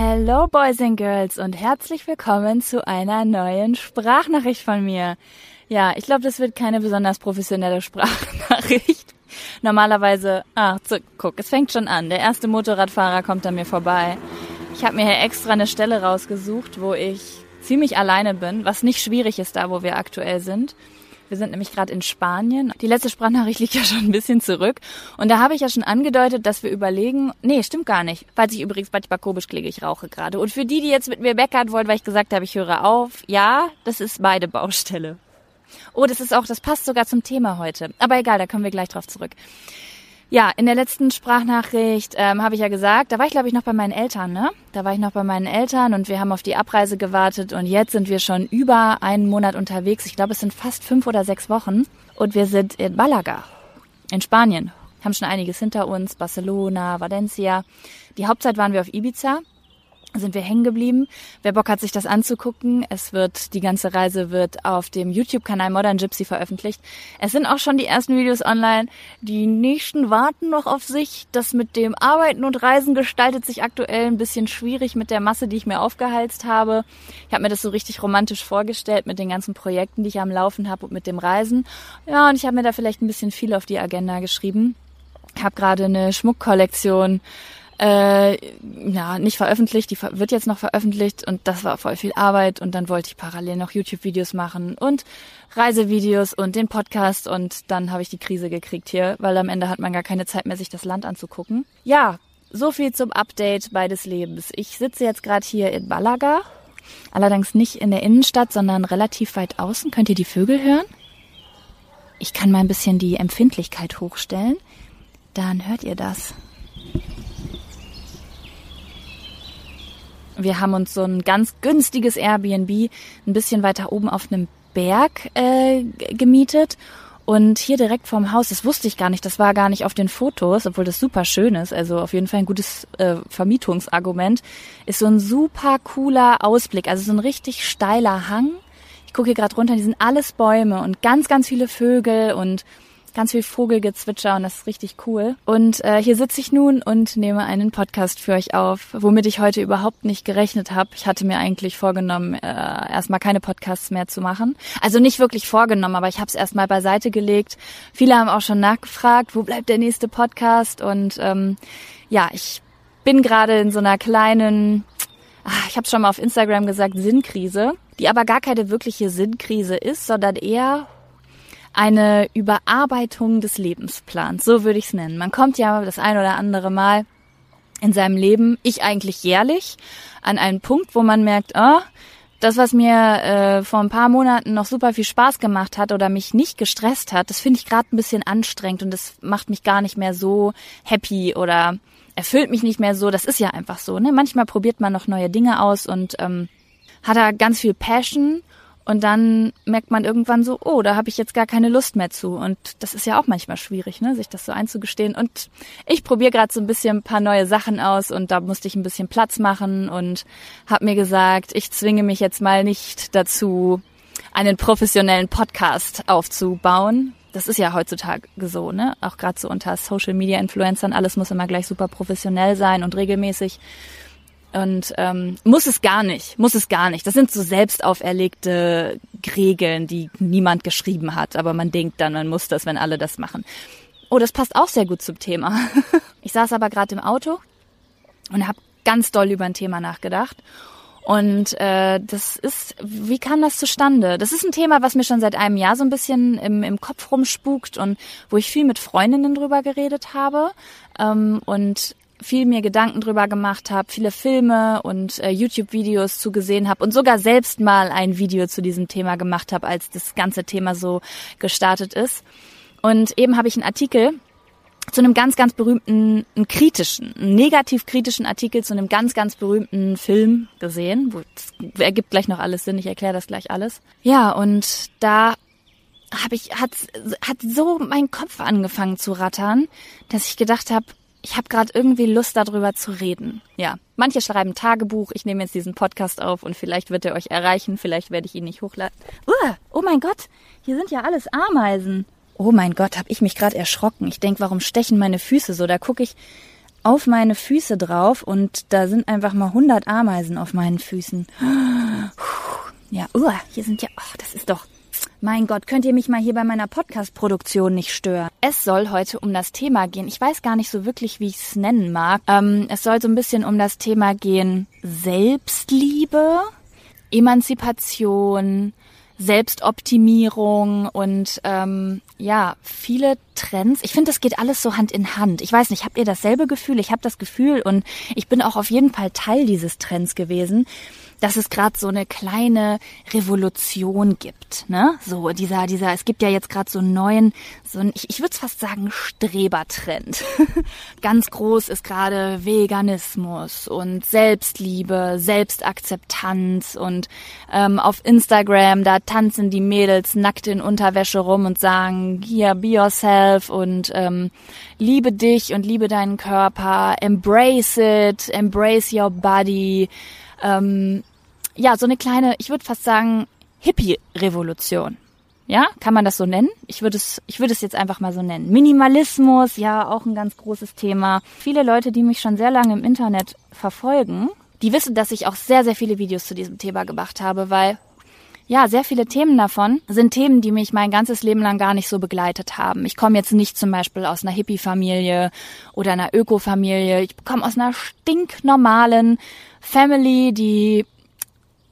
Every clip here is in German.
Hello Boys and Girls und herzlich willkommen zu einer neuen Sprachnachricht von mir. Ja, ich glaube, das wird keine besonders professionelle Sprachnachricht. Normalerweise, ah, zu, guck, es fängt schon an. Der erste Motorradfahrer kommt an mir vorbei. Ich habe mir hier extra eine Stelle rausgesucht, wo ich ziemlich alleine bin, was nicht schwierig ist da, wo wir aktuell sind. Wir sind nämlich gerade in Spanien. Die letzte Sprachnachricht liegt ja schon ein bisschen zurück. Und da habe ich ja schon angedeutet, dass wir überlegen, nee, stimmt gar nicht. Falls ich übrigens manchmal komisch klinge, ich rauche gerade. Und für die, die jetzt mit mir meckern wollen, weil ich gesagt habe, ich höre auf, ja, das ist meine Baustelle. Oh, das ist auch, das passt sogar zum Thema heute. Aber egal, da kommen wir gleich drauf zurück. Ja, in der letzten Sprachnachricht ähm, habe ich ja gesagt, da war ich glaube ich noch bei meinen Eltern, ne? Da war ich noch bei meinen Eltern und wir haben auf die Abreise gewartet und jetzt sind wir schon über einen Monat unterwegs. Ich glaube, es sind fast fünf oder sechs Wochen und wir sind in Malaga, in Spanien. Haben schon einiges hinter uns, Barcelona, Valencia. Die Hauptzeit waren wir auf Ibiza sind wir hängen geblieben. Wer Bock hat, sich das anzugucken, es wird, die ganze Reise wird auf dem YouTube-Kanal Modern Gypsy veröffentlicht. Es sind auch schon die ersten Videos online. Die nächsten warten noch auf sich. Das mit dem Arbeiten und Reisen gestaltet sich aktuell ein bisschen schwierig mit der Masse, die ich mir aufgeheizt habe. Ich habe mir das so richtig romantisch vorgestellt mit den ganzen Projekten, die ich am Laufen habe und mit dem Reisen. Ja, und ich habe mir da vielleicht ein bisschen viel auf die Agenda geschrieben. Ich habe gerade eine Schmuckkollektion äh, ja, nicht veröffentlicht, die wird jetzt noch veröffentlicht und das war voll viel Arbeit und dann wollte ich parallel noch YouTube-Videos machen und Reisevideos und den Podcast und dann habe ich die Krise gekriegt hier, weil am Ende hat man gar keine Zeit mehr, sich das Land anzugucken. Ja, so viel zum Update beides Lebens. Ich sitze jetzt gerade hier in Malaga, allerdings nicht in der Innenstadt, sondern relativ weit außen. Könnt ihr die Vögel hören? Ich kann mal ein bisschen die Empfindlichkeit hochstellen. Dann hört ihr das. Wir haben uns so ein ganz günstiges Airbnb ein bisschen weiter oben auf einem Berg äh, gemietet. Und hier direkt vorm Haus, das wusste ich gar nicht, das war gar nicht auf den Fotos, obwohl das super schön ist, also auf jeden Fall ein gutes äh, Vermietungsargument, ist so ein super cooler Ausblick, also so ein richtig steiler Hang. Ich gucke hier gerade runter, die sind alles Bäume und ganz, ganz viele Vögel und ganz viel Vogelgezwitscher und das ist richtig cool. Und äh, hier sitze ich nun und nehme einen Podcast für euch auf, womit ich heute überhaupt nicht gerechnet habe. Ich hatte mir eigentlich vorgenommen, äh, erstmal keine Podcasts mehr zu machen. Also nicht wirklich vorgenommen, aber ich habe es erstmal beiseite gelegt. Viele haben auch schon nachgefragt, wo bleibt der nächste Podcast? Und ähm, ja, ich bin gerade in so einer kleinen, ach, ich habe schon mal auf Instagram gesagt, Sinnkrise, die aber gar keine wirkliche Sinnkrise ist, sondern eher eine Überarbeitung des Lebensplans, so würde ich es nennen. Man kommt ja das ein oder andere Mal in seinem Leben, ich eigentlich jährlich, an einen Punkt, wo man merkt, oh, das, was mir äh, vor ein paar Monaten noch super viel Spaß gemacht hat oder mich nicht gestresst hat, das finde ich gerade ein bisschen anstrengend und das macht mich gar nicht mehr so happy oder erfüllt mich nicht mehr so. Das ist ja einfach so. Ne? Manchmal probiert man noch neue Dinge aus und ähm, hat da ganz viel Passion und dann merkt man irgendwann so, oh, da habe ich jetzt gar keine Lust mehr zu. Und das ist ja auch manchmal schwierig, ne, sich das so einzugestehen. Und ich probiere gerade so ein bisschen ein paar neue Sachen aus und da musste ich ein bisschen Platz machen und habe mir gesagt, ich zwinge mich jetzt mal nicht dazu, einen professionellen Podcast aufzubauen. Das ist ja heutzutage so, ne? Auch gerade so unter Social Media Influencern, alles muss immer gleich super professionell sein und regelmäßig. Und ähm, muss es gar nicht, muss es gar nicht. Das sind so selbst auferlegte Regeln, die niemand geschrieben hat, aber man denkt dann, man muss das, wenn alle das machen. Oh, das passt auch sehr gut zum Thema. Ich saß aber gerade im Auto und habe ganz doll über ein Thema nachgedacht. Und äh, das ist, wie kam das zustande? Das ist ein Thema, was mir schon seit einem Jahr so ein bisschen im, im Kopf rumspukt und wo ich viel mit Freundinnen drüber geredet habe. Ähm, und viel mir Gedanken drüber gemacht habe, viele Filme und äh, YouTube-Videos zugesehen habe und sogar selbst mal ein Video zu diesem Thema gemacht habe, als das ganze Thema so gestartet ist. Und eben habe ich einen Artikel zu einem ganz, ganz berühmten, einen kritischen, einen negativ kritischen Artikel zu einem ganz, ganz berühmten Film gesehen. Wo, das ergibt gleich noch alles Sinn, ich erkläre das gleich alles. Ja, und da habe ich, hat, hat so mein Kopf angefangen zu rattern, dass ich gedacht habe, ich habe gerade irgendwie Lust darüber zu reden. Ja, manche schreiben Tagebuch, ich nehme jetzt diesen Podcast auf und vielleicht wird er euch erreichen, vielleicht werde ich ihn nicht hochladen. Uh, oh mein Gott, hier sind ja alles Ameisen. Oh mein Gott, habe ich mich gerade erschrocken. Ich denk, warum stechen meine Füße so? Da gucke ich auf meine Füße drauf und da sind einfach mal 100 Ameisen auf meinen Füßen. Ja, uh, hier sind ja, oh, das ist doch, mein Gott, könnt ihr mich mal hier bei meiner Podcast-Produktion nicht stören? Es soll heute um das Thema gehen. Ich weiß gar nicht so wirklich, wie ich es nennen mag. Ähm, es soll so ein bisschen um das Thema gehen Selbstliebe, Emanzipation, Selbstoptimierung und ähm, ja, viele Trends. Ich finde, das geht alles so Hand in Hand. Ich weiß nicht, habt ihr dasselbe Gefühl? Ich habe das Gefühl und ich bin auch auf jeden Fall Teil dieses Trends gewesen dass es gerade so eine kleine Revolution gibt, ne? So dieser dieser es gibt ja jetzt gerade so einen neuen so ein ich, ich würde fast sagen Strebertrend. Ganz groß ist gerade Veganismus und Selbstliebe, Selbstakzeptanz und ähm, auf Instagram da tanzen die Mädels nackt in Unterwäsche rum und sagen hier be yourself und ähm, liebe dich und liebe deinen Körper, embrace it, embrace your body ähm, ja, so eine kleine, ich würde fast sagen, Hippie-Revolution. Ja, kann man das so nennen? Ich würde es, ich würde es jetzt einfach mal so nennen. Minimalismus, ja, auch ein ganz großes Thema. Viele Leute, die mich schon sehr lange im Internet verfolgen, die wissen, dass ich auch sehr, sehr viele Videos zu diesem Thema gemacht habe, weil ja, sehr viele Themen davon sind Themen, die mich mein ganzes Leben lang gar nicht so begleitet haben. Ich komme jetzt nicht zum Beispiel aus einer Hippie-Familie oder einer Öko-Familie. Ich komme aus einer stinknormalen Family, die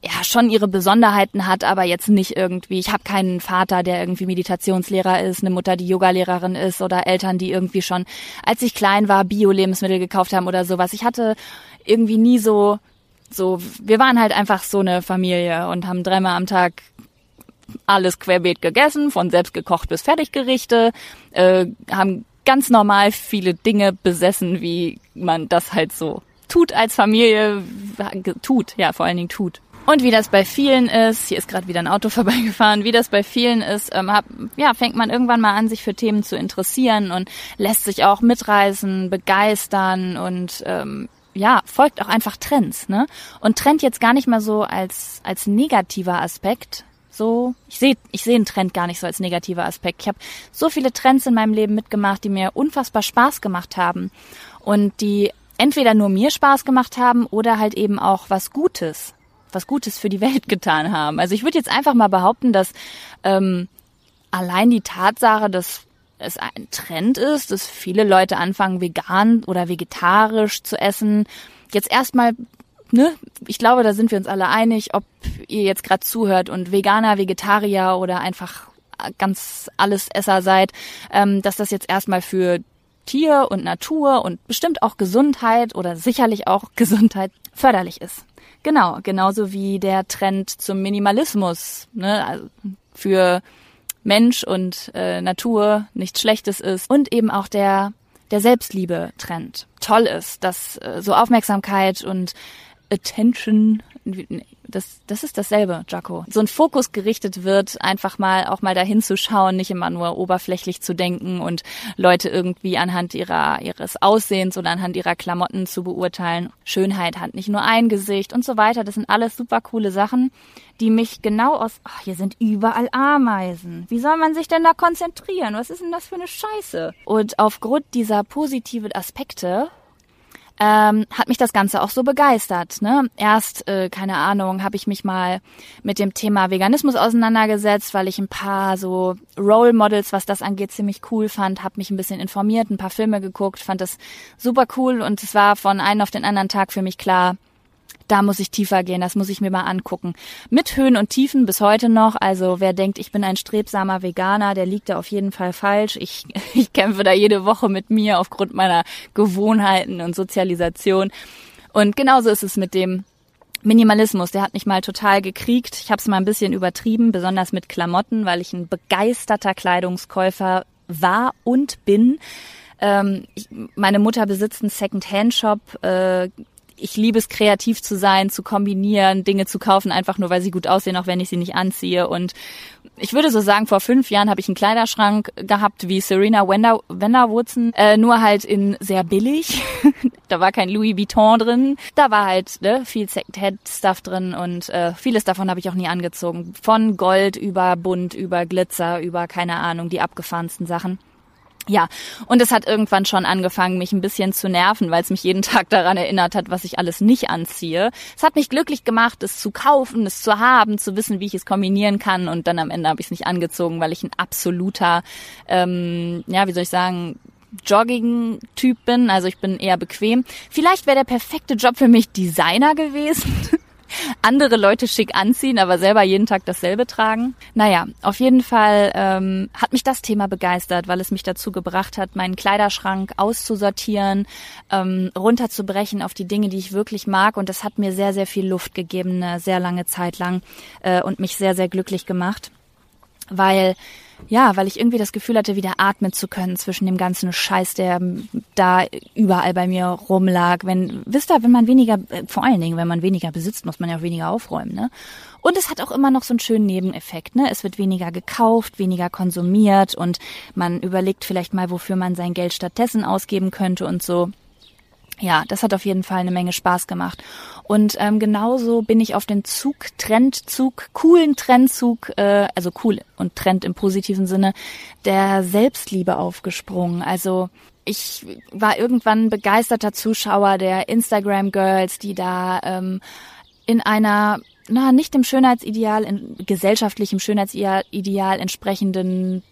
ja schon ihre Besonderheiten hat, aber jetzt nicht irgendwie. Ich habe keinen Vater, der irgendwie Meditationslehrer ist, eine Mutter, die Yogalehrerin ist oder Eltern, die irgendwie schon, als ich klein war, Bio-Lebensmittel gekauft haben oder sowas. Ich hatte irgendwie nie so so, wir waren halt einfach so eine Familie und haben dreimal am Tag alles querbeet gegessen, von selbst gekocht bis Fertiggerichte, äh, haben ganz normal viele Dinge besessen, wie man das halt so tut als Familie, tut, ja, vor allen Dingen tut. Und wie das bei vielen ist, hier ist gerade wieder ein Auto vorbeigefahren, wie das bei vielen ist, ähm, hab, ja, fängt man irgendwann mal an, sich für Themen zu interessieren und lässt sich auch mitreißen, begeistern und ähm, ja, folgt auch einfach Trends, ne? Und Trend jetzt gar nicht mal so als, als negativer Aspekt. So, ich sehe ich sehe einen Trend gar nicht so als negativer Aspekt. Ich habe so viele Trends in meinem Leben mitgemacht, die mir unfassbar Spaß gemacht haben und die entweder nur mir Spaß gemacht haben oder halt eben auch was Gutes, was Gutes für die Welt getan haben. Also ich würde jetzt einfach mal behaupten, dass ähm, allein die Tatsache, dass es ein Trend ist, dass viele Leute anfangen, vegan oder vegetarisch zu essen. Jetzt erstmal, ne, ich glaube, da sind wir uns alle einig, ob ihr jetzt gerade zuhört und Veganer, Vegetarier oder einfach ganz alles Esser seid, ähm, dass das jetzt erstmal für Tier und Natur und bestimmt auch Gesundheit oder sicherlich auch Gesundheit förderlich ist. Genau, genauso wie der Trend zum Minimalismus, ne, also für Mensch und äh, Natur nichts Schlechtes ist und eben auch der der Selbstliebe-Trend toll ist, dass äh, so Aufmerksamkeit und Attention das, das ist dasselbe, Jaco. So ein Fokus gerichtet wird, einfach mal auch mal dahin zu schauen, nicht immer nur oberflächlich zu denken und Leute irgendwie anhand ihrer, ihres Aussehens oder anhand ihrer Klamotten zu beurteilen. Schönheit hat nicht nur ein Gesicht und so weiter. Das sind alles super coole Sachen, die mich genau aus, ach, hier sind überall Ameisen. Wie soll man sich denn da konzentrieren? Was ist denn das für eine Scheiße? Und aufgrund dieser positiven Aspekte ähm, hat mich das Ganze auch so begeistert. Ne? Erst, äh, keine Ahnung, habe ich mich mal mit dem Thema Veganismus auseinandergesetzt, weil ich ein paar so Role Models, was das angeht, ziemlich cool fand, habe mich ein bisschen informiert, ein paar Filme geguckt, fand das super cool und es war von einem auf den anderen Tag für mich klar, da muss ich tiefer gehen, das muss ich mir mal angucken. Mit Höhen und Tiefen bis heute noch. Also wer denkt, ich bin ein strebsamer Veganer, der liegt da auf jeden Fall falsch. Ich, ich kämpfe da jede Woche mit mir aufgrund meiner Gewohnheiten und Sozialisation. Und genauso ist es mit dem Minimalismus, der hat mich mal total gekriegt. Ich habe es mal ein bisschen übertrieben, besonders mit Klamotten, weil ich ein begeisterter Kleidungskäufer war und bin. Ähm, ich, meine Mutter besitzt einen Second-Hand-Shop, äh, ich liebe es, kreativ zu sein, zu kombinieren, Dinge zu kaufen, einfach nur weil sie gut aussehen, auch wenn ich sie nicht anziehe. Und ich würde so sagen, vor fünf Jahren habe ich einen Kleiderschrank gehabt wie Serena Wender, Wenderwurzen, äh, nur halt in sehr billig. da war kein Louis Vuitton drin. Da war halt ne, viel Secondhand-Stuff drin und äh, vieles davon habe ich auch nie angezogen. Von Gold über Bunt, über Glitzer, über keine Ahnung, die abgefahrensten Sachen. Ja, und es hat irgendwann schon angefangen, mich ein bisschen zu nerven, weil es mich jeden Tag daran erinnert hat, was ich alles nicht anziehe. Es hat mich glücklich gemacht, es zu kaufen, es zu haben, zu wissen, wie ich es kombinieren kann. Und dann am Ende habe ich es nicht angezogen, weil ich ein absoluter, ähm, ja, wie soll ich sagen, Jogging-Typ bin. Also ich bin eher bequem. Vielleicht wäre der perfekte Job für mich Designer gewesen. andere Leute schick anziehen, aber selber jeden Tag dasselbe tragen. Naja, auf jeden Fall ähm, hat mich das Thema begeistert, weil es mich dazu gebracht hat, meinen Kleiderschrank auszusortieren, ähm, runterzubrechen auf die Dinge, die ich wirklich mag. Und das hat mir sehr, sehr viel Luft gegeben, eine sehr lange Zeit lang äh, und mich sehr, sehr glücklich gemacht, weil ja, weil ich irgendwie das Gefühl hatte, wieder atmen zu können zwischen dem ganzen Scheiß, der da überall bei mir rumlag. Wenn, wisst ihr, wenn man weniger, äh, vor allen Dingen, wenn man weniger besitzt, muss man ja auch weniger aufräumen, ne? Und es hat auch immer noch so einen schönen Nebeneffekt, ne? Es wird weniger gekauft, weniger konsumiert und man überlegt vielleicht mal, wofür man sein Geld stattdessen ausgeben könnte und so ja, das hat auf jeden Fall eine Menge Spaß gemacht. Und ähm, genauso bin ich auf den Zug, Trendzug, coolen Trendzug, äh, also cool und Trend im positiven Sinne, der Selbstliebe aufgesprungen. Also ich war irgendwann begeisterter Zuschauer der Instagram Girls, die da ähm, in einer na, nicht dem Schönheitsideal, in gesellschaftlichem Schönheitsideal entsprechenden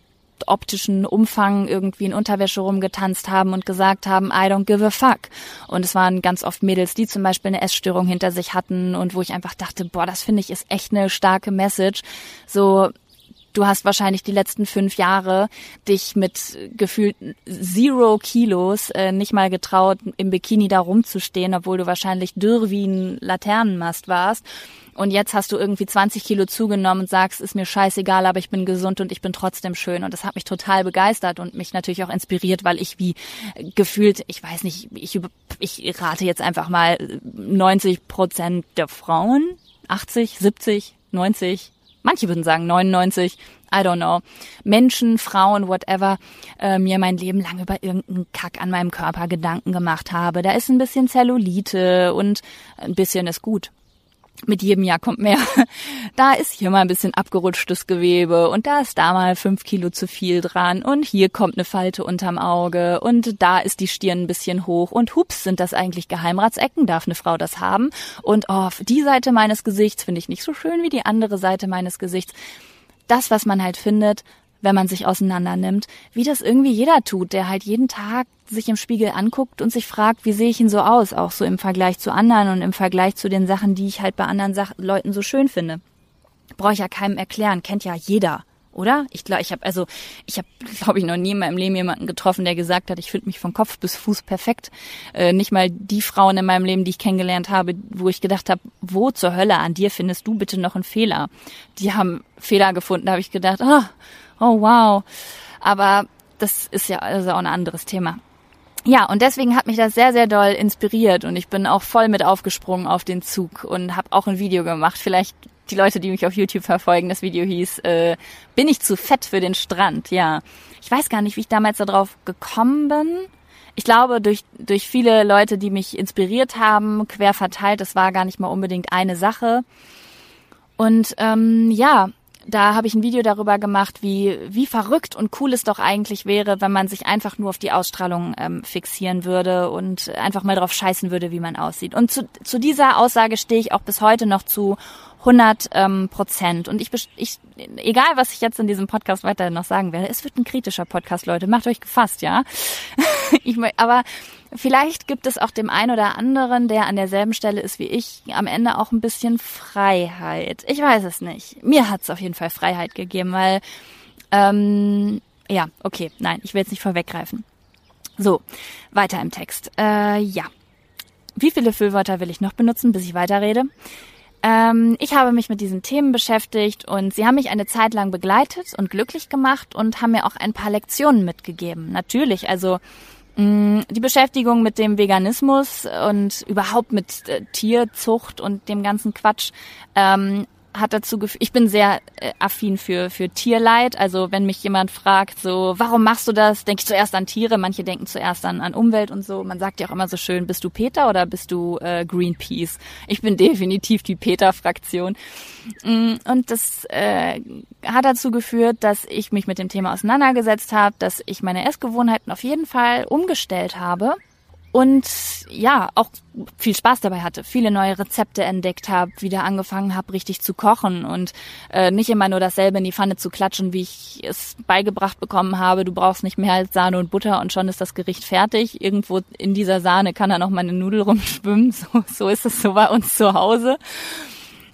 optischen Umfang irgendwie in Unterwäsche rumgetanzt haben und gesagt haben, I don't give a fuck. Und es waren ganz oft Mädels, die zum Beispiel eine Essstörung hinter sich hatten und wo ich einfach dachte, boah, das finde ich ist echt eine starke Message. So, du hast wahrscheinlich die letzten fünf Jahre dich mit gefühlt zero Kilos äh, nicht mal getraut, im Bikini da rumzustehen, obwohl du wahrscheinlich dürr wie ein Laternenmast warst und jetzt hast du irgendwie 20 Kilo zugenommen und sagst, ist mir scheißegal, aber ich bin gesund und ich bin trotzdem schön. Und das hat mich total begeistert und mich natürlich auch inspiriert, weil ich wie gefühlt, ich weiß nicht, ich, ich rate jetzt einfach mal 90 Prozent der Frauen, 80, 70, 90, manche würden sagen 99, I don't know, Menschen, Frauen, whatever, äh, mir mein Leben lang über irgendeinen Kack an meinem Körper Gedanken gemacht habe. Da ist ein bisschen Zellulite und ein bisschen ist gut mit jedem Jahr kommt mehr. Da ist hier mal ein bisschen abgerutschtes Gewebe und da ist da mal fünf Kilo zu viel dran und hier kommt eine Falte unterm Auge und da ist die Stirn ein bisschen hoch und hups, sind das eigentlich Geheimratsecken? Darf eine Frau das haben? Und oh, die Seite meines Gesichts finde ich nicht so schön wie die andere Seite meines Gesichts. Das, was man halt findet, wenn man sich auseinander nimmt, wie das irgendwie jeder tut, der halt jeden Tag sich im Spiegel anguckt und sich fragt, wie sehe ich ihn so aus, auch so im Vergleich zu anderen und im Vergleich zu den Sachen, die ich halt bei anderen Sach Leuten so schön finde. Brauche ich ja keinem erklären, kennt ja jeder, oder? Ich glaube, ich habe also, ich habe, glaube ich, noch nie in meinem Leben jemanden getroffen, der gesagt hat, ich finde mich von Kopf bis Fuß perfekt. Äh, nicht mal die Frauen in meinem Leben, die ich kennengelernt habe, wo ich gedacht habe, wo zur Hölle an dir findest du bitte noch einen Fehler? Die haben Fehler gefunden, da habe ich gedacht, oh, oh wow. Aber das ist ja also auch ein anderes Thema. Ja, und deswegen hat mich das sehr, sehr doll inspiriert und ich bin auch voll mit aufgesprungen auf den Zug und habe auch ein Video gemacht. Vielleicht die Leute, die mich auf YouTube verfolgen, das Video hieß, äh, bin ich zu fett für den Strand? Ja. Ich weiß gar nicht, wie ich damals darauf gekommen bin. Ich glaube, durch, durch viele Leute, die mich inspiriert haben, quer verteilt, das war gar nicht mal unbedingt eine Sache. Und ähm, ja, da habe ich ein Video darüber gemacht, wie, wie verrückt und cool es doch eigentlich wäre, wenn man sich einfach nur auf die Ausstrahlung ähm, fixieren würde und einfach mal drauf scheißen würde, wie man aussieht. Und zu, zu dieser Aussage stehe ich auch bis heute noch zu 100 ähm, Prozent. Und ich, ich, egal was ich jetzt in diesem Podcast weiter noch sagen werde, es wird ein kritischer Podcast, Leute. Macht euch gefasst, ja. ich, aber vielleicht gibt es auch dem einen oder anderen, der an derselben Stelle ist wie ich, am Ende auch ein bisschen Freiheit. Ich weiß es nicht. Mir hat es auf jeden Fall Freiheit gegeben, weil ähm, ja, okay, nein, ich will jetzt nicht vorweggreifen. So, weiter im Text. Äh, ja. Wie viele Füllwörter will ich noch benutzen, bis ich weiterrede? Ähm, ich habe mich mit diesen Themen beschäftigt und sie haben mich eine Zeit lang begleitet und glücklich gemacht und haben mir auch ein paar Lektionen mitgegeben. Natürlich, also die Beschäftigung mit dem Veganismus und überhaupt mit äh, Tierzucht und dem ganzen Quatsch ähm, hat dazu geführt, ich bin sehr äh, affin für, für Tierleid. Also wenn mich jemand fragt, so, warum machst du das? Denke ich zuerst an Tiere, manche denken zuerst an, an Umwelt und so. Man sagt ja auch immer so schön, bist du Peter oder bist du äh, Greenpeace? Ich bin definitiv die Peter-Fraktion. Mm, und das äh, hat dazu geführt, dass ich mich mit dem Thema auseinandergesetzt habe, dass ich meine Essgewohnheiten auf jeden Fall umgestellt habe und ja, auch viel Spaß dabei hatte, viele neue Rezepte entdeckt habe, wieder angefangen habe, richtig zu kochen und äh, nicht immer nur dasselbe in die Pfanne zu klatschen, wie ich es beigebracht bekommen habe. Du brauchst nicht mehr als Sahne und Butter und schon ist das Gericht fertig. Irgendwo in dieser Sahne kann da noch mal eine Nudel rumschwimmen. So, so ist es so bei uns zu Hause.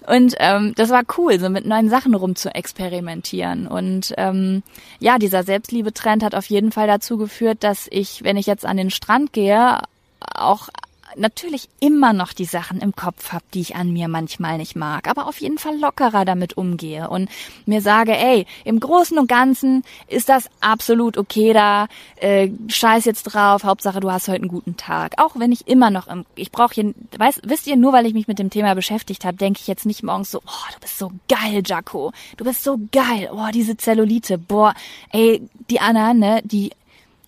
Und ähm, das war cool, so mit neuen Sachen rum zu experimentieren. Und ähm, ja, dieser Selbstliebe-Trend hat auf jeden Fall dazu geführt, dass ich, wenn ich jetzt an den Strand gehe, auch natürlich immer noch die Sachen im Kopf habe, die ich an mir manchmal nicht mag, aber auf jeden Fall lockerer damit umgehe und mir sage, ey, im Großen und Ganzen ist das absolut okay da, äh, scheiß jetzt drauf, Hauptsache du hast heute einen guten Tag. Auch wenn ich immer noch im, ich brauche hier, weiß, wisst ihr, nur weil ich mich mit dem Thema beschäftigt habe, denke ich jetzt nicht morgens so, oh, du bist so geil, Jaco, du bist so geil, oh, diese Zellulite, boah, ey, die Anna, ne, die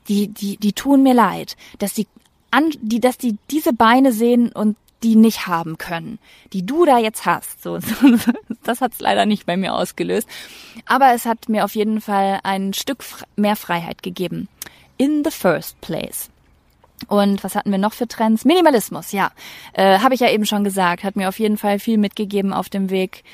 die, die, die tun mir leid, dass die an, die, dass die diese Beine sehen und die nicht haben können, die du da jetzt hast. So, das hat's leider nicht bei mir ausgelöst. Aber es hat mir auf jeden Fall ein Stück mehr Freiheit gegeben. In the first place. Und was hatten wir noch für Trends? Minimalismus, ja. Äh, Habe ich ja eben schon gesagt. Hat mir auf jeden Fall viel mitgegeben auf dem Weg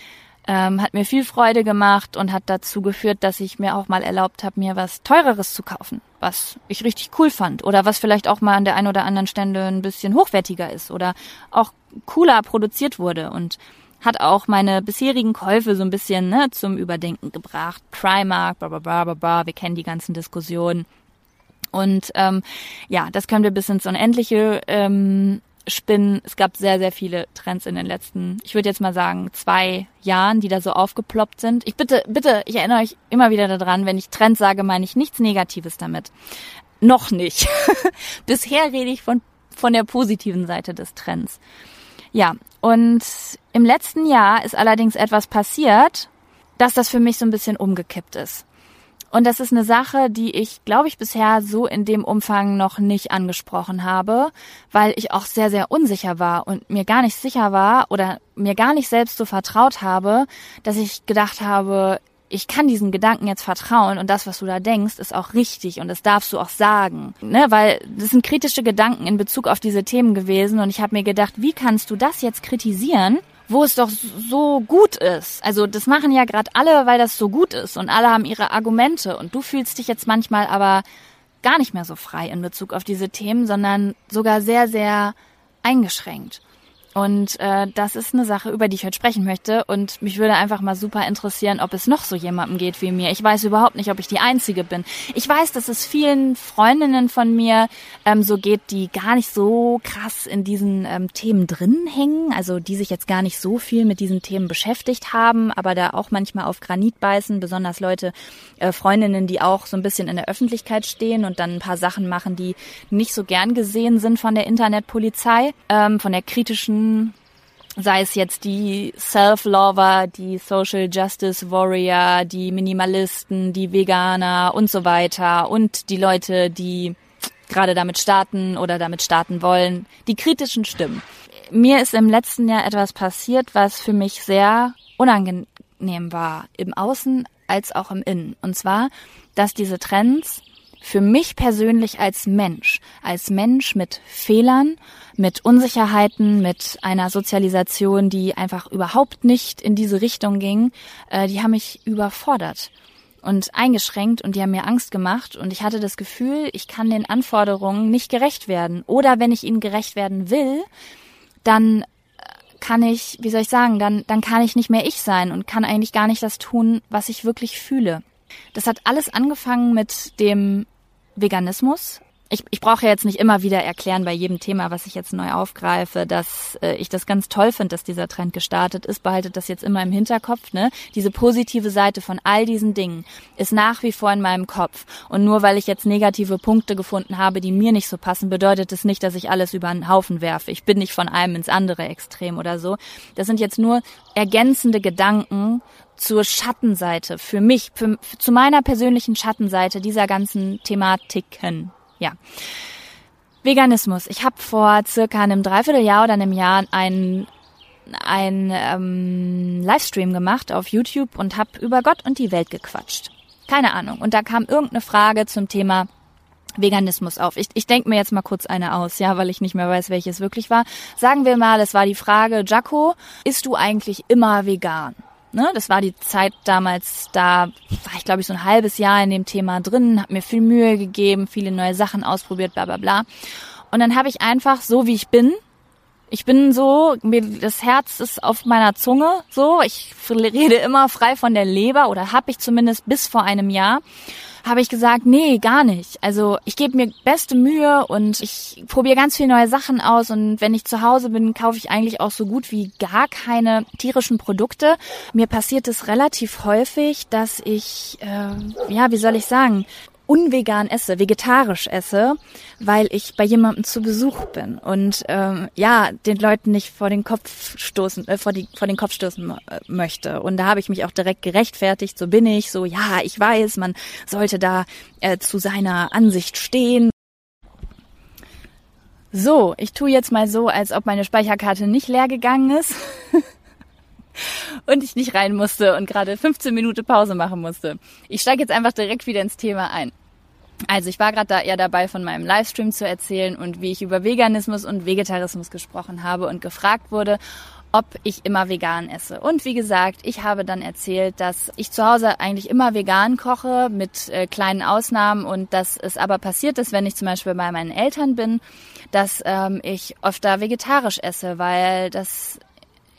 ähm, hat mir viel Freude gemacht und hat dazu geführt, dass ich mir auch mal erlaubt habe, mir was Teureres zu kaufen, was ich richtig cool fand oder was vielleicht auch mal an der einen oder anderen Stelle ein bisschen hochwertiger ist oder auch cooler produziert wurde und hat auch meine bisherigen Käufe so ein bisschen ne, zum Überdenken gebracht. Primark, bla bla bla bla bla, wir kennen die ganzen Diskussionen. Und ähm, ja, das können wir bis ins Unendliche ähm, spinnen. Es gab sehr, sehr viele Trends in den letzten, ich würde jetzt mal sagen, zwei Jahren, die da so aufgeploppt sind. Ich bitte, bitte, ich erinnere euch immer wieder daran, wenn ich Trends sage, meine ich nichts Negatives damit. Noch nicht. Bisher rede ich von, von der positiven Seite des Trends. Ja, und im letzten Jahr ist allerdings etwas passiert, dass das für mich so ein bisschen umgekippt ist. Und das ist eine Sache, die ich, glaube ich, bisher so in dem Umfang noch nicht angesprochen habe, weil ich auch sehr, sehr unsicher war und mir gar nicht sicher war oder mir gar nicht selbst so vertraut habe, dass ich gedacht habe, ich kann diesen Gedanken jetzt vertrauen und das, was du da denkst, ist auch richtig und das darfst du auch sagen. Ne? Weil das sind kritische Gedanken in Bezug auf diese Themen gewesen und ich habe mir gedacht, wie kannst du das jetzt kritisieren wo es doch so gut ist. Also das machen ja gerade alle, weil das so gut ist und alle haben ihre Argumente und du fühlst dich jetzt manchmal aber gar nicht mehr so frei in Bezug auf diese Themen, sondern sogar sehr, sehr eingeschränkt. Und äh, das ist eine Sache, über die ich heute sprechen möchte. Und mich würde einfach mal super interessieren, ob es noch so jemandem geht wie mir. Ich weiß überhaupt nicht, ob ich die Einzige bin. Ich weiß, dass es vielen Freundinnen von mir ähm, so geht, die gar nicht so krass in diesen ähm, Themen drin hängen. Also die sich jetzt gar nicht so viel mit diesen Themen beschäftigt haben, aber da auch manchmal auf Granit beißen. Besonders Leute, äh, Freundinnen, die auch so ein bisschen in der Öffentlichkeit stehen und dann ein paar Sachen machen, die nicht so gern gesehen sind von der Internetpolizei, ähm, von der kritischen sei es jetzt die Self-Lover, die Social Justice Warrior, die Minimalisten, die Veganer und so weiter und die Leute, die gerade damit starten oder damit starten wollen, die kritischen Stimmen. Mir ist im letzten Jahr etwas passiert, was für mich sehr unangenehm war, im Außen als auch im Innen. Und zwar, dass diese Trends für mich persönlich als Mensch, als Mensch mit Fehlern, mit Unsicherheiten, mit einer Sozialisation, die einfach überhaupt nicht in diese Richtung ging, äh, die haben mich überfordert und eingeschränkt und die haben mir Angst gemacht und ich hatte das Gefühl, ich kann den Anforderungen nicht gerecht werden. Oder wenn ich ihnen gerecht werden will, dann äh, kann ich, wie soll ich sagen, dann, dann kann ich nicht mehr ich sein und kann eigentlich gar nicht das tun, was ich wirklich fühle. Das hat alles angefangen mit dem Veganismus. Ich, ich brauche ja jetzt nicht immer wieder erklären bei jedem Thema, was ich jetzt neu aufgreife, dass äh, ich das ganz toll finde, dass dieser Trend gestartet ist. Behaltet das jetzt immer im Hinterkopf. Ne? Diese positive Seite von all diesen Dingen ist nach wie vor in meinem Kopf. Und nur weil ich jetzt negative Punkte gefunden habe, die mir nicht so passen, bedeutet es das nicht, dass ich alles über einen Haufen werfe. Ich bin nicht von einem ins andere Extrem oder so. Das sind jetzt nur ergänzende Gedanken zur Schattenseite für mich, für, zu meiner persönlichen Schattenseite dieser ganzen Thematiken. Ja. Veganismus. Ich habe vor circa einem Dreivierteljahr oder einem Jahr einen ein ähm, Livestream gemacht auf YouTube und habe über Gott und die Welt gequatscht. Keine Ahnung. Und da kam irgendeine Frage zum Thema Veganismus auf. Ich, ich denke mir jetzt mal kurz eine aus, ja, weil ich nicht mehr weiß, welches wirklich war. Sagen wir mal, es war die Frage, Jaco, isst du eigentlich immer vegan? Ne, das war die Zeit damals, da war ich glaube ich so ein halbes Jahr in dem Thema drin, habe mir viel Mühe gegeben, viele neue Sachen ausprobiert, bla bla bla. Und dann habe ich einfach so wie ich bin, ich bin so, mir, das Herz ist auf meiner Zunge, so, ich rede immer frei von der Leber oder habe ich zumindest bis vor einem Jahr habe ich gesagt, nee, gar nicht. Also ich gebe mir beste Mühe und ich probiere ganz viele neue Sachen aus und wenn ich zu Hause bin, kaufe ich eigentlich auch so gut wie gar keine tierischen Produkte. Mir passiert es relativ häufig, dass ich, äh, ja, wie soll ich sagen, unvegan esse, vegetarisch esse, weil ich bei jemandem zu Besuch bin und ähm, ja den Leuten nicht vor den Kopf stoßen, äh, vor, die, vor den Kopf stoßen äh, möchte. Und da habe ich mich auch direkt gerechtfertigt. So bin ich. So ja, ich weiß, man sollte da äh, zu seiner Ansicht stehen. So, ich tue jetzt mal so, als ob meine Speicherkarte nicht leer gegangen ist. und ich nicht rein musste und gerade 15 Minuten Pause machen musste. Ich steige jetzt einfach direkt wieder ins Thema ein. Also ich war gerade da eher dabei, von meinem Livestream zu erzählen und wie ich über Veganismus und Vegetarismus gesprochen habe und gefragt wurde, ob ich immer vegan esse. Und wie gesagt, ich habe dann erzählt, dass ich zu Hause eigentlich immer vegan koche mit äh, kleinen Ausnahmen und dass es aber passiert ist, wenn ich zum Beispiel bei meinen Eltern bin, dass ähm, ich öfter vegetarisch esse, weil das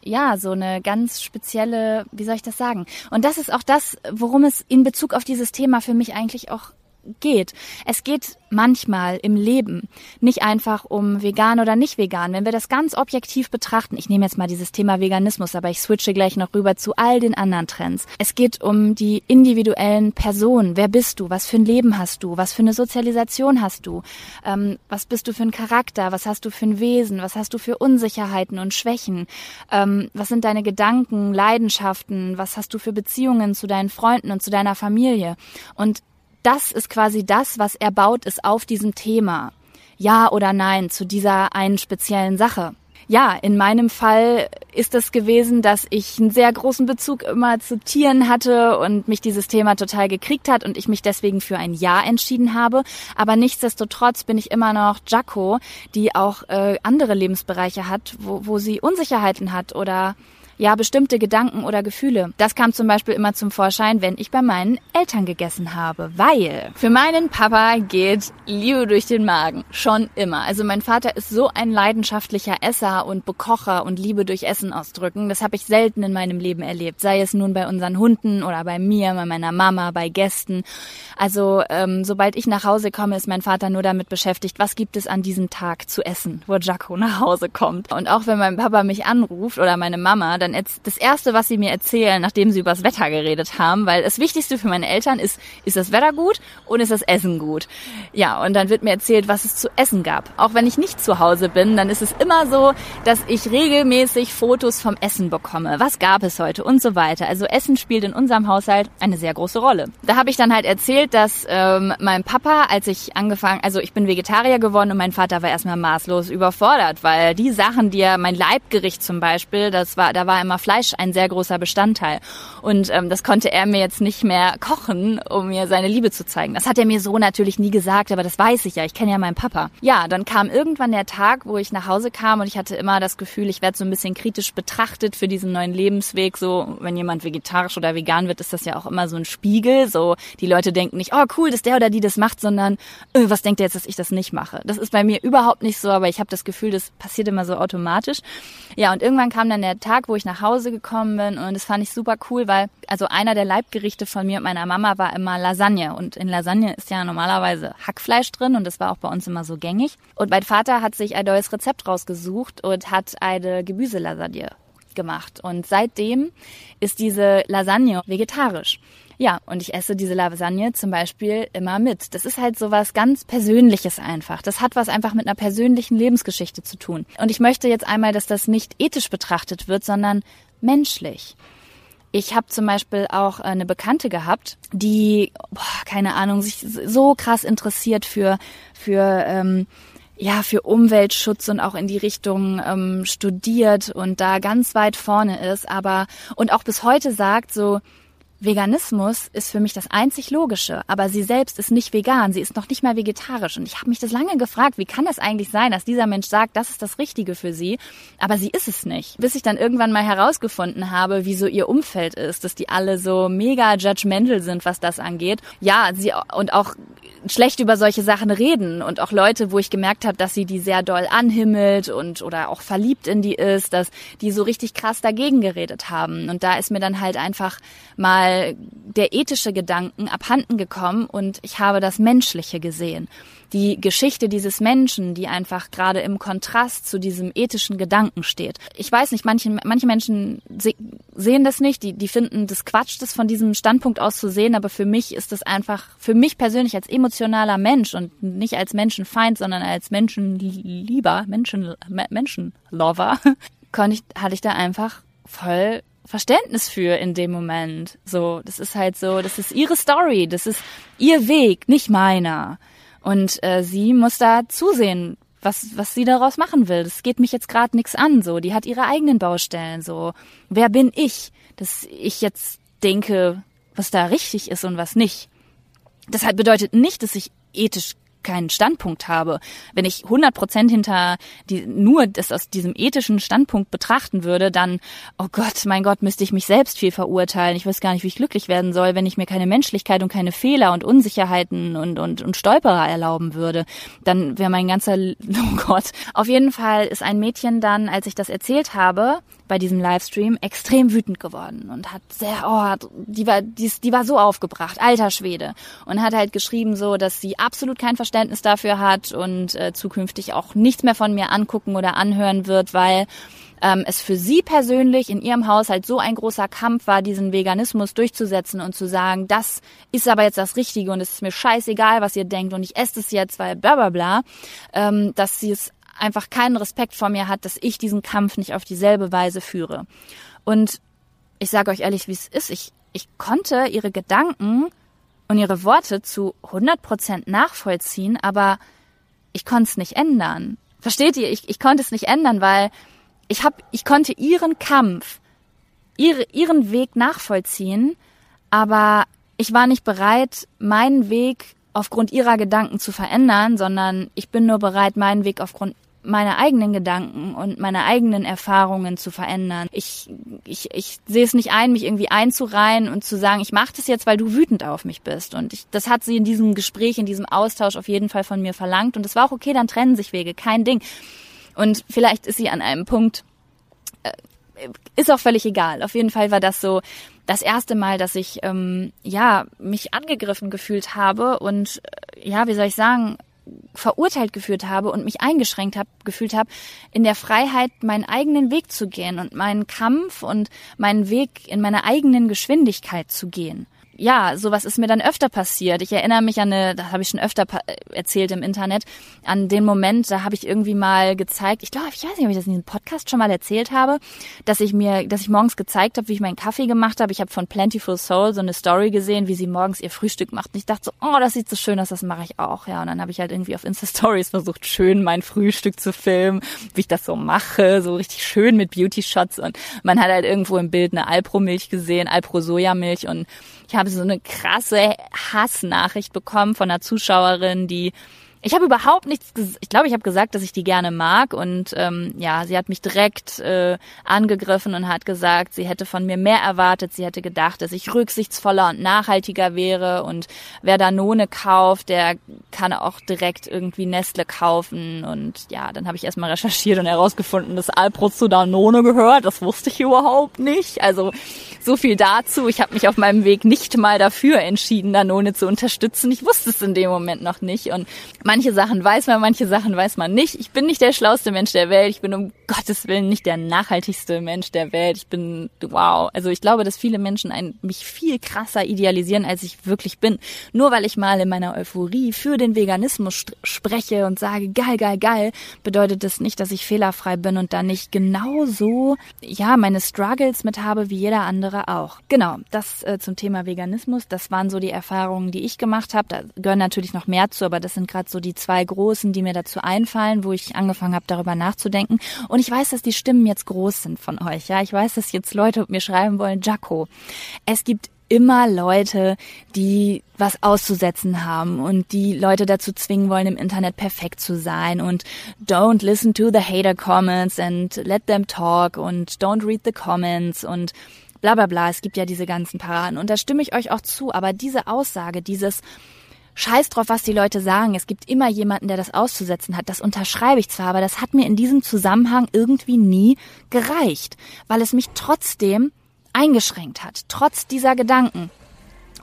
ja, so eine ganz spezielle, wie soll ich das sagen? Und das ist auch das, worum es in Bezug auf dieses Thema für mich eigentlich auch geht. Es geht manchmal im Leben nicht einfach um vegan oder nicht vegan. Wenn wir das ganz objektiv betrachten, ich nehme jetzt mal dieses Thema Veganismus, aber ich switche gleich noch rüber zu all den anderen Trends. Es geht um die individuellen Personen. Wer bist du? Was für ein Leben hast du? Was für eine Sozialisation hast du? Ähm, was bist du für ein Charakter? Was hast du für ein Wesen? Was hast du für Unsicherheiten und Schwächen? Ähm, was sind deine Gedanken, Leidenschaften? Was hast du für Beziehungen zu deinen Freunden und zu deiner Familie? Und das ist quasi das, was erbaut ist auf diesem Thema. Ja oder nein zu dieser einen speziellen Sache. Ja, in meinem Fall ist es gewesen, dass ich einen sehr großen Bezug immer zu Tieren hatte und mich dieses Thema total gekriegt hat und ich mich deswegen für ein Ja entschieden habe. Aber nichtsdestotrotz bin ich immer noch Jaco, die auch äh, andere Lebensbereiche hat, wo, wo sie Unsicherheiten hat oder ja, bestimmte Gedanken oder Gefühle. Das kam zum Beispiel immer zum Vorschein, wenn ich bei meinen Eltern gegessen habe, weil für meinen Papa geht Liebe durch den Magen. Schon immer. Also mein Vater ist so ein leidenschaftlicher Esser und Bekocher und Liebe durch Essen ausdrücken. Das habe ich selten in meinem Leben erlebt. Sei es nun bei unseren Hunden oder bei mir, bei meiner Mama, bei Gästen. Also ähm, sobald ich nach Hause komme, ist mein Vater nur damit beschäftigt, was gibt es an diesem Tag zu essen, wo Jaco nach Hause kommt. Und auch wenn mein Papa mich anruft oder meine Mama, dann dann das erste, was sie mir erzählen, nachdem sie übers Wetter geredet haben, weil das Wichtigste für meine Eltern ist, ist das Wetter gut und ist das Essen gut. Ja, und dann wird mir erzählt, was es zu essen gab. Auch wenn ich nicht zu Hause bin, dann ist es immer so, dass ich regelmäßig Fotos vom Essen bekomme. Was gab es heute und so weiter. Also Essen spielt in unserem Haushalt eine sehr große Rolle. Da habe ich dann halt erzählt, dass ähm, mein Papa, als ich angefangen, also ich bin Vegetarier geworden und mein Vater war erstmal maßlos überfordert, weil die Sachen, die er, mein Leibgericht zum Beispiel, das war, da war immer Fleisch ein sehr großer Bestandteil. Und ähm, das konnte er mir jetzt nicht mehr kochen, um mir seine Liebe zu zeigen. Das hat er mir so natürlich nie gesagt, aber das weiß ich ja. Ich kenne ja meinen Papa. Ja, dann kam irgendwann der Tag, wo ich nach Hause kam und ich hatte immer das Gefühl, ich werde so ein bisschen kritisch betrachtet für diesen neuen Lebensweg. So, wenn jemand vegetarisch oder vegan wird, ist das ja auch immer so ein Spiegel. So, die Leute denken nicht, oh cool, dass der oder die das macht, sondern äh, was denkt er jetzt, dass ich das nicht mache? Das ist bei mir überhaupt nicht so, aber ich habe das Gefühl, das passiert immer so automatisch. Ja, und irgendwann kam dann der Tag, wo ich ich nach Hause gekommen bin und das fand ich super cool, weil also einer der Leibgerichte von mir und meiner Mama war immer Lasagne und in Lasagne ist ja normalerweise Hackfleisch drin und das war auch bei uns immer so gängig. Und mein Vater hat sich ein neues Rezept rausgesucht und hat eine Gemüselasagne gemacht und seitdem ist diese Lasagne vegetarisch. Ja, und ich esse diese Lasagne zum Beispiel immer mit. Das ist halt so was ganz Persönliches einfach. Das hat was einfach mit einer persönlichen Lebensgeschichte zu tun. Und ich möchte jetzt einmal, dass das nicht ethisch betrachtet wird, sondern menschlich. Ich habe zum Beispiel auch eine Bekannte gehabt, die, boah, keine Ahnung, sich so krass interessiert für, für ähm, ja, für Umweltschutz und auch in die Richtung ähm, studiert und da ganz weit vorne ist, aber und auch bis heute sagt so, Veganismus ist für mich das einzig Logische, aber sie selbst ist nicht vegan, sie ist noch nicht mal vegetarisch. Und ich habe mich das lange gefragt, wie kann es eigentlich sein, dass dieser Mensch sagt, das ist das Richtige für sie, aber sie ist es nicht. Bis ich dann irgendwann mal herausgefunden habe, wie so ihr Umfeld ist, dass die alle so mega judgmental sind, was das angeht. Ja, sie und auch schlecht über solche Sachen reden und auch Leute, wo ich gemerkt habe, dass sie die sehr doll anhimmelt und oder auch verliebt in die ist, dass die so richtig krass dagegen geredet haben. Und da ist mir dann halt einfach mal mal der ethische Gedanken abhanden gekommen und ich habe das Menschliche gesehen. Die Geschichte dieses Menschen, die einfach gerade im Kontrast zu diesem ethischen Gedanken steht. Ich weiß nicht, manche, manche Menschen se sehen das nicht, die, die finden das Quatsch, das von diesem Standpunkt aus zu sehen, aber für mich ist das einfach, für mich persönlich als emotionaler Mensch und nicht als Menschenfeind, sondern als Menschenlieber, Menschen, Menschenlover, konnte ich, hatte ich da einfach voll Verständnis für in dem Moment. So, das ist halt so, das ist ihre Story, das ist ihr Weg, nicht meiner. Und äh, sie muss da zusehen, was was sie daraus machen will. Das geht mich jetzt gerade nichts an. So, die hat ihre eigenen Baustellen. So, wer bin ich, dass ich jetzt denke, was da richtig ist und was nicht. Deshalb bedeutet nicht, dass ich ethisch keinen Standpunkt habe, wenn ich 100 Prozent hinter die, nur das aus diesem ethischen Standpunkt betrachten würde, dann, oh Gott, mein Gott, müsste ich mich selbst viel verurteilen. Ich weiß gar nicht, wie ich glücklich werden soll, wenn ich mir keine Menschlichkeit und keine Fehler und Unsicherheiten und, und, und Stolperer erlauben würde. Dann wäre mein ganzer, oh Gott. Auf jeden Fall ist ein Mädchen dann, als ich das erzählt habe, bei diesem Livestream extrem wütend geworden und hat sehr, oh, die war, die, die war so aufgebracht, alter Schwede. Und hat halt geschrieben so, dass sie absolut kein Verständnis dafür hat und äh, zukünftig auch nichts mehr von mir angucken oder anhören wird, weil ähm, es für sie persönlich in ihrem Haushalt so ein großer Kampf war, diesen Veganismus durchzusetzen und zu sagen, das ist aber jetzt das Richtige und es ist mir scheißegal, was ihr denkt und ich esse es jetzt, weil bla bla bla, ähm, dass sie es einfach keinen Respekt vor mir hat, dass ich diesen Kampf nicht auf dieselbe Weise führe. Und ich sage euch ehrlich, wie es ist. Ich, ich konnte ihre Gedanken und ihre Worte zu 100 Prozent nachvollziehen, aber ich konnte es nicht ändern. Versteht ihr? Ich, ich konnte es nicht ändern, weil ich hab, ich konnte ihren Kampf, ihre, ihren Weg nachvollziehen, aber ich war nicht bereit, meinen Weg aufgrund ihrer Gedanken zu verändern, sondern ich bin nur bereit, meinen Weg aufgrund meine eigenen Gedanken und meine eigenen Erfahrungen zu verändern. Ich, ich, ich sehe es nicht ein, mich irgendwie einzureihen und zu sagen, ich mache das jetzt, weil du wütend auf mich bist. Und ich, das hat sie in diesem Gespräch, in diesem Austausch auf jeden Fall von mir verlangt. Und es war auch okay, dann trennen sich Wege, kein Ding. Und vielleicht ist sie an einem Punkt, äh, ist auch völlig egal. Auf jeden Fall war das so das erste Mal, dass ich ähm, ja mich angegriffen gefühlt habe und äh, ja, wie soll ich sagen, verurteilt gefühlt habe und mich eingeschränkt hab, gefühlt habe, in der Freiheit meinen eigenen Weg zu gehen und meinen Kampf und meinen Weg in meiner eigenen Geschwindigkeit zu gehen ja, sowas ist mir dann öfter passiert. Ich erinnere mich an eine, das habe ich schon öfter erzählt im Internet, an den Moment, da habe ich irgendwie mal gezeigt, ich glaube, ich weiß nicht, ob ich das in diesem Podcast schon mal erzählt habe, dass ich mir, dass ich morgens gezeigt habe, wie ich meinen Kaffee gemacht habe. Ich habe von Plentiful Soul so eine Story gesehen, wie sie morgens ihr Frühstück macht. Und ich dachte so, oh, das sieht so schön aus, das mache ich auch. Ja, und dann habe ich halt irgendwie auf Insta Stories versucht, schön mein Frühstück zu filmen, wie ich das so mache, so richtig schön mit Beauty Shots. Und man hat halt irgendwo im Bild eine Alpro Milch gesehen, Alpro Sojamilch und ich habe so eine krasse Hassnachricht bekommen von einer Zuschauerin, die Ich habe überhaupt nichts, ich glaube, ich habe gesagt, dass ich die gerne mag und ähm, ja, sie hat mich direkt äh, angegriffen und hat gesagt, sie hätte von mir mehr erwartet, sie hätte gedacht, dass ich rücksichtsvoller und nachhaltiger wäre und wer Danone kauft, der kann auch direkt irgendwie Nestle kaufen. Und ja, dann habe ich erstmal recherchiert und herausgefunden, dass Alpro zu Danone gehört, das wusste ich überhaupt nicht, also so viel dazu, ich habe mich auf meinem Weg nicht mal dafür entschieden, Danone zu unterstützen, ich wusste es in dem Moment noch nicht. Und Manche Sachen weiß man, manche Sachen weiß man nicht. Ich bin nicht der schlauste Mensch der Welt. Ich bin um Gottes Willen nicht der nachhaltigste Mensch der Welt. Ich bin, wow. Also ich glaube, dass viele Menschen ein, mich viel krasser idealisieren, als ich wirklich bin. Nur weil ich mal in meiner Euphorie für den Veganismus spreche und sage, geil, geil, geil, bedeutet das nicht, dass ich fehlerfrei bin und da nicht genauso, ja, meine Struggles mit habe wie jeder andere auch. Genau, das äh, zum Thema Veganismus. Das waren so die Erfahrungen, die ich gemacht habe. Da gehören natürlich noch mehr zu, aber das sind gerade so die zwei großen, die mir dazu einfallen, wo ich angefangen habe, darüber nachzudenken. Und ich weiß, dass die Stimmen jetzt groß sind von euch. Ja, ich weiß, dass jetzt Leute mir schreiben wollen, Jaco, es gibt immer Leute, die was auszusetzen haben und die Leute dazu zwingen wollen, im Internet perfekt zu sein und don't listen to the hater comments and let them talk und don't read the comments und bla bla bla. Es gibt ja diese ganzen Paraden und da stimme ich euch auch zu, aber diese Aussage, dieses Scheiß drauf, was die Leute sagen. Es gibt immer jemanden, der das auszusetzen hat. Das unterschreibe ich zwar, aber das hat mir in diesem Zusammenhang irgendwie nie gereicht, weil es mich trotzdem eingeschränkt hat, trotz dieser Gedanken.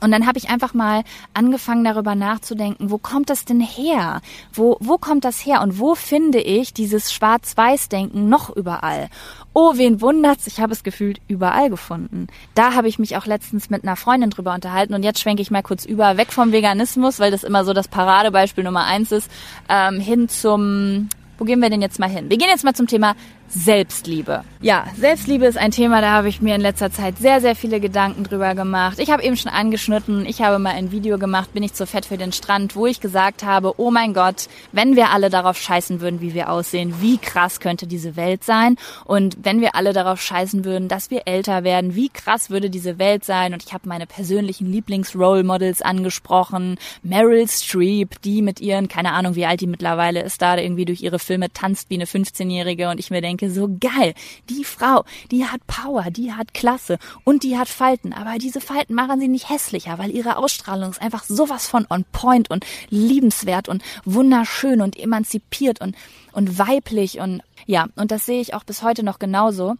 Und dann habe ich einfach mal angefangen darüber nachzudenken, wo kommt das denn her? Wo, wo kommt das her? Und wo finde ich dieses Schwarz-Weiß-Denken noch überall? Oh, wen wundert's? Ich habe es gefühlt überall gefunden. Da habe ich mich auch letztens mit einer Freundin drüber unterhalten und jetzt schwenke ich mal kurz über, weg vom Veganismus, weil das immer so das Paradebeispiel Nummer eins ist, ähm, hin zum, wo gehen wir denn jetzt mal hin? Wir gehen jetzt mal zum Thema Selbstliebe. Ja, Selbstliebe ist ein Thema, da habe ich mir in letzter Zeit sehr, sehr viele Gedanken drüber gemacht. Ich habe eben schon angeschnitten, ich habe mal ein Video gemacht, bin ich zu fett für den Strand, wo ich gesagt habe, oh mein Gott, wenn wir alle darauf scheißen würden, wie wir aussehen, wie krass könnte diese Welt sein? Und wenn wir alle darauf scheißen würden, dass wir älter werden, wie krass würde diese Welt sein? Und ich habe meine persönlichen Lieblings-Role Models angesprochen. Meryl Streep, die mit ihren, keine Ahnung, wie alt die mittlerweile ist, da irgendwie durch ihre Filme tanzt wie eine 15-Jährige und ich mir denke, denke, so geil, die Frau, die hat Power, die hat Klasse und die hat Falten, aber diese Falten machen sie nicht hässlicher, weil ihre Ausstrahlung ist einfach sowas von on point und liebenswert und wunderschön und emanzipiert und, und weiblich und ja, und das sehe ich auch bis heute noch genauso.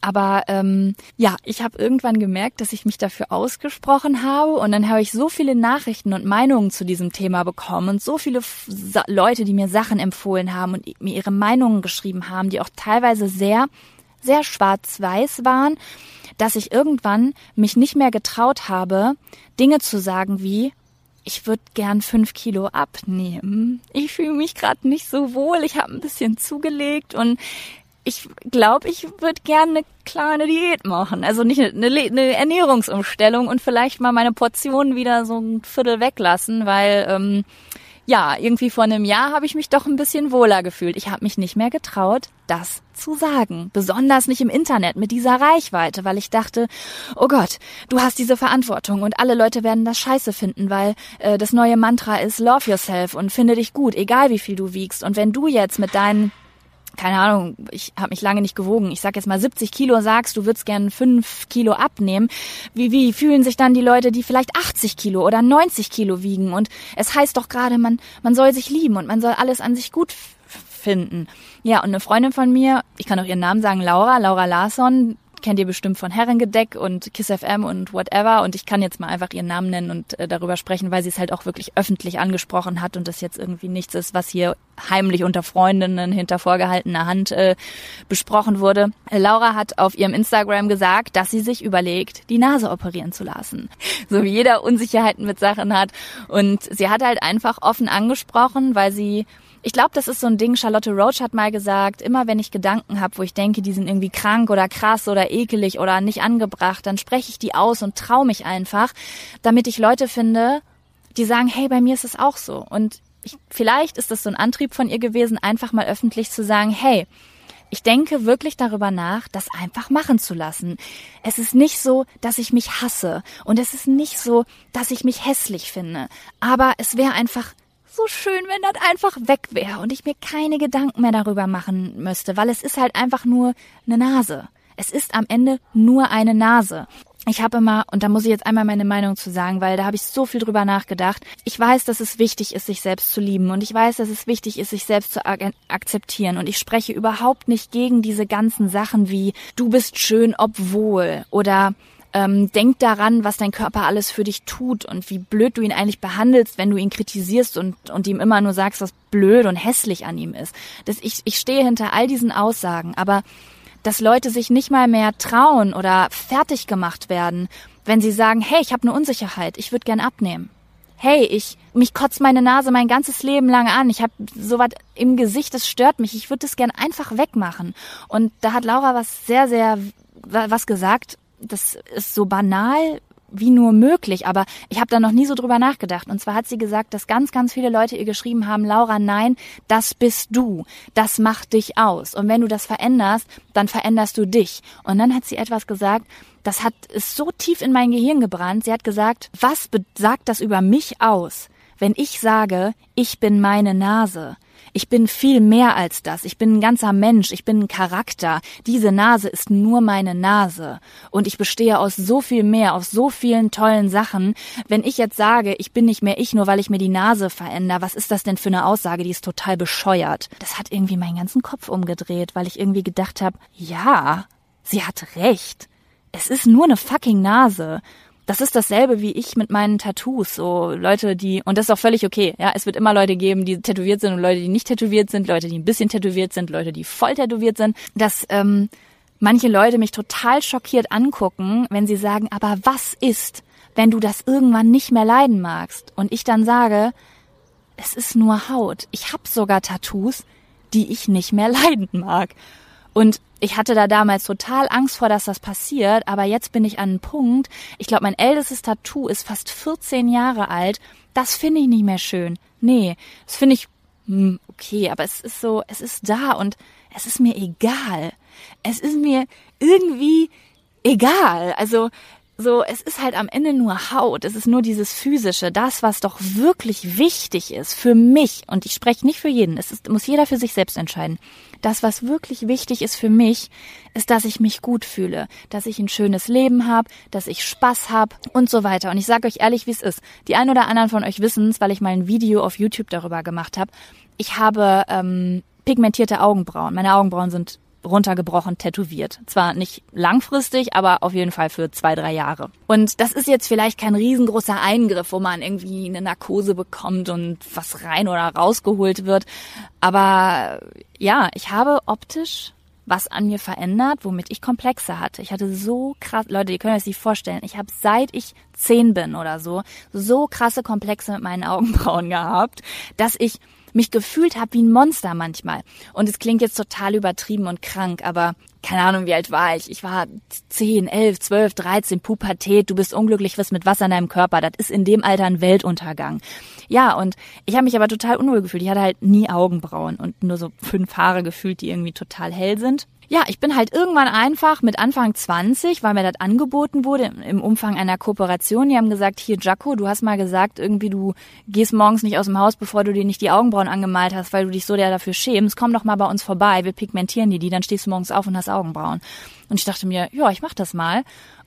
Aber ähm, ja, ich habe irgendwann gemerkt, dass ich mich dafür ausgesprochen habe und dann habe ich so viele Nachrichten und Meinungen zu diesem Thema bekommen und so viele Sa Leute, die mir Sachen empfohlen haben und mir ihre Meinungen geschrieben haben, die auch teilweise sehr, sehr schwarz-weiß waren, dass ich irgendwann mich nicht mehr getraut habe, Dinge zu sagen wie, ich würde gern fünf Kilo abnehmen. Ich fühle mich gerade nicht so wohl. Ich habe ein bisschen zugelegt und ich glaube, ich würde gerne eine kleine Diät machen. Also nicht eine, eine, Ernährungsumstellung und vielleicht mal meine Portionen wieder so ein Viertel weglassen, weil ähm, ja, irgendwie vor einem Jahr habe ich mich doch ein bisschen wohler gefühlt. Ich habe mich nicht mehr getraut, das zu sagen. Besonders nicht im Internet mit dieser Reichweite, weil ich dachte, oh Gott, du hast diese Verantwortung und alle Leute werden das scheiße finden, weil äh, das neue Mantra ist Love yourself und finde dich gut, egal wie viel du wiegst. Und wenn du jetzt mit deinen keine Ahnung, ich habe mich lange nicht gewogen. Ich sag jetzt mal 70 Kilo sagst, du würdest gern 5 Kilo abnehmen. Wie, wie fühlen sich dann die Leute, die vielleicht 80 Kilo oder 90 Kilo wiegen? Und es heißt doch gerade, man, man soll sich lieben und man soll alles an sich gut finden. Ja, und eine Freundin von mir, ich kann auch ihren Namen sagen, Laura, Laura Larsson, kennt ihr bestimmt von Herrengedeck und Kiss FM und whatever. Und ich kann jetzt mal einfach ihren Namen nennen und äh, darüber sprechen, weil sie es halt auch wirklich öffentlich angesprochen hat und das jetzt irgendwie nichts ist, was hier heimlich unter Freundinnen hinter vorgehaltener Hand äh, besprochen wurde. Laura hat auf ihrem Instagram gesagt, dass sie sich überlegt, die Nase operieren zu lassen. So wie jeder Unsicherheiten mit Sachen hat. Und sie hat halt einfach offen angesprochen, weil sie ich glaube, das ist so ein Ding, Charlotte Roach hat mal gesagt, immer wenn ich Gedanken habe, wo ich denke, die sind irgendwie krank oder krass oder ekelig oder nicht angebracht, dann spreche ich die aus und traue mich einfach, damit ich Leute finde, die sagen, hey, bei mir ist es auch so. Und ich, vielleicht ist das so ein Antrieb von ihr gewesen, einfach mal öffentlich zu sagen, hey, ich denke wirklich darüber nach, das einfach machen zu lassen. Es ist nicht so, dass ich mich hasse und es ist nicht so, dass ich mich hässlich finde, aber es wäre einfach so schön, wenn das einfach weg wäre und ich mir keine Gedanken mehr darüber machen müsste, weil es ist halt einfach nur eine Nase. Es ist am Ende nur eine Nase. Ich habe immer, und da muss ich jetzt einmal meine Meinung zu sagen, weil da habe ich so viel drüber nachgedacht. Ich weiß, dass es wichtig ist, sich selbst zu lieben und ich weiß, dass es wichtig ist, sich selbst zu akzeptieren und ich spreche überhaupt nicht gegen diese ganzen Sachen wie du bist schön, obwohl oder ähm, denk daran, was dein Körper alles für dich tut und wie blöd du ihn eigentlich behandelst, wenn du ihn kritisierst und, und ihm immer nur sagst, was blöd und hässlich an ihm ist. Das, ich, ich stehe hinter all diesen Aussagen, aber dass Leute sich nicht mal mehr trauen oder fertig gemacht werden, wenn sie sagen, hey, ich habe eine Unsicherheit, ich würde gern abnehmen. Hey, ich mich kotzt meine Nase mein ganzes Leben lang an. Ich habe sowas im Gesicht, das stört mich. Ich würde das gern einfach wegmachen. Und da hat Laura was sehr sehr was gesagt. Das ist so banal, wie nur möglich, aber ich habe da noch nie so drüber nachgedacht. Und zwar hat sie gesagt, dass ganz, ganz viele Leute ihr geschrieben haben, Laura, nein, das bist du, das macht dich aus. Und wenn du das veränderst, dann veränderst du dich. Und dann hat sie etwas gesagt, das hat ist so tief in mein Gehirn gebrannt. Sie hat gesagt, was sagt das über mich aus, wenn ich sage, ich bin meine Nase? Ich bin viel mehr als das. Ich bin ein ganzer Mensch. Ich bin ein Charakter. Diese Nase ist nur meine Nase. Und ich bestehe aus so viel mehr, aus so vielen tollen Sachen. Wenn ich jetzt sage, ich bin nicht mehr ich, nur weil ich mir die Nase verändere, was ist das denn für eine Aussage? Die ist total bescheuert. Das hat irgendwie meinen ganzen Kopf umgedreht, weil ich irgendwie gedacht habe, ja, sie hat recht. Es ist nur eine fucking Nase das ist dasselbe wie ich mit meinen Tattoos. So Leute, die, und das ist auch völlig okay. Ja, es wird immer Leute geben, die tätowiert sind und Leute, die nicht tätowiert sind, Leute, die ein bisschen tätowiert sind, Leute, die voll tätowiert sind. Dass ähm, manche Leute mich total schockiert angucken, wenn sie sagen, aber was ist, wenn du das irgendwann nicht mehr leiden magst? Und ich dann sage, es ist nur Haut. Ich habe sogar Tattoos, die ich nicht mehr leiden mag. Und ich hatte da damals total Angst vor, dass das passiert, aber jetzt bin ich an einem Punkt, ich glaube, mein ältestes Tattoo ist fast 14 Jahre alt. Das finde ich nicht mehr schön. Nee, das finde ich hm, okay, aber es ist so, es ist da und es ist mir egal. Es ist mir irgendwie egal. Also so, es ist halt am Ende nur Haut, es ist nur dieses physische, das, was doch wirklich wichtig ist für mich. Und ich spreche nicht für jeden, es ist, muss jeder für sich selbst entscheiden. Das, was wirklich wichtig ist für mich, ist, dass ich mich gut fühle, dass ich ein schönes Leben habe, dass ich Spaß habe und so weiter. Und ich sage euch ehrlich, wie es ist. Die ein oder anderen von euch wissen es, weil ich mal ein Video auf YouTube darüber gemacht habe. Ich habe ähm, pigmentierte Augenbrauen. Meine Augenbrauen sind runtergebrochen tätowiert. Zwar nicht langfristig, aber auf jeden Fall für zwei, drei Jahre. Und das ist jetzt vielleicht kein riesengroßer Eingriff, wo man irgendwie eine Narkose bekommt und was rein oder rausgeholt wird. Aber ja, ich habe optisch was an mir verändert, womit ich Komplexe hatte. Ich hatte so krass, Leute, ihr könnt euch das nicht vorstellen, ich habe seit ich zehn bin oder so, so krasse Komplexe mit meinen Augenbrauen gehabt, dass ich mich gefühlt habe wie ein Monster manchmal. Und es klingt jetzt total übertrieben und krank, aber keine Ahnung, wie alt war ich. Ich war 10, 11, 12, 13, Pubertät. Du bist unglücklich, was mit Wasser in deinem Körper. Das ist in dem Alter ein Weltuntergang. Ja, und ich habe mich aber total unwohl gefühlt. Ich hatte halt nie Augenbrauen und nur so fünf Haare gefühlt, die irgendwie total hell sind ja, ich bin halt irgendwann einfach mit Anfang 20, weil mir das angeboten wurde im Umfang einer Kooperation. Die haben gesagt, hier Jaco, du hast mal gesagt, irgendwie du gehst morgens nicht aus dem Haus, bevor du dir nicht die Augenbrauen angemalt hast, weil du dich so der dafür schämst. Komm doch mal bei uns vorbei, wir pigmentieren dir die, dann stehst du morgens auf und hast Augenbrauen. Und ich dachte mir, ja, ich mach das mal.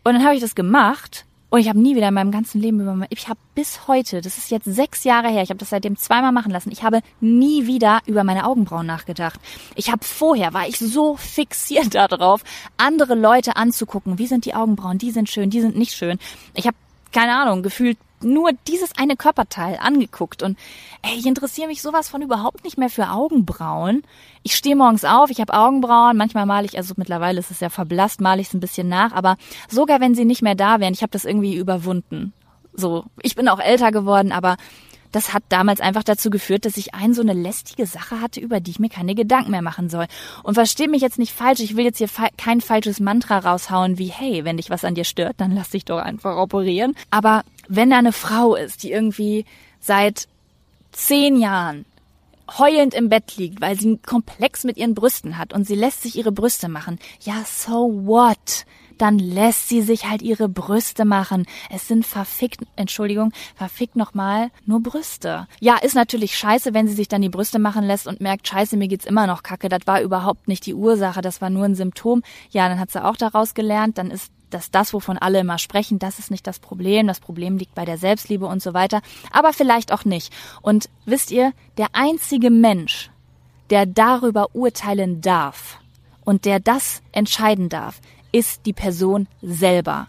Und dann habe ich das gemacht und ich habe nie wieder in meinem ganzen Leben über mein, ich habe bis heute, das ist jetzt sechs Jahre her, ich habe das seitdem zweimal machen lassen, ich habe nie wieder über meine Augenbrauen nachgedacht. Ich habe vorher, war ich so fixiert darauf, andere Leute anzugucken, wie sind die Augenbrauen, die sind schön, die sind nicht schön. Ich habe keine Ahnung, gefühlt nur dieses eine Körperteil angeguckt und ey, ich interessiere mich sowas von überhaupt nicht mehr für Augenbrauen. Ich stehe morgens auf, ich habe Augenbrauen, manchmal male ich, also mittlerweile ist es ja verblasst, male ich es ein bisschen nach, aber sogar wenn sie nicht mehr da wären, ich habe das irgendwie überwunden. So, ich bin auch älter geworden, aber das hat damals einfach dazu geführt, dass ich ein so eine lästige Sache hatte, über die ich mir keine Gedanken mehr machen soll. Und versteh mich jetzt nicht falsch, ich will jetzt hier kein falsches Mantra raushauen wie, hey, wenn dich was an dir stört, dann lass dich doch einfach operieren. Aber wenn da eine Frau ist, die irgendwie seit zehn Jahren heulend im Bett liegt, weil sie einen Komplex mit ihren Brüsten hat und sie lässt sich ihre Brüste machen, ja, so what? dann lässt sie sich halt ihre Brüste machen. Es sind verfickt, Entschuldigung, verfickt nochmal nur Brüste. Ja, ist natürlich scheiße, wenn sie sich dann die Brüste machen lässt und merkt, scheiße, mir geht's immer noch kacke. Das war überhaupt nicht die Ursache, das war nur ein Symptom. Ja, dann hat sie auch daraus gelernt, dann ist dass das, wovon alle immer sprechen, das ist nicht das Problem. Das Problem liegt bei der Selbstliebe und so weiter. Aber vielleicht auch nicht. Und wisst ihr, der einzige Mensch, der darüber urteilen darf und der das entscheiden darf, ist die Person selber.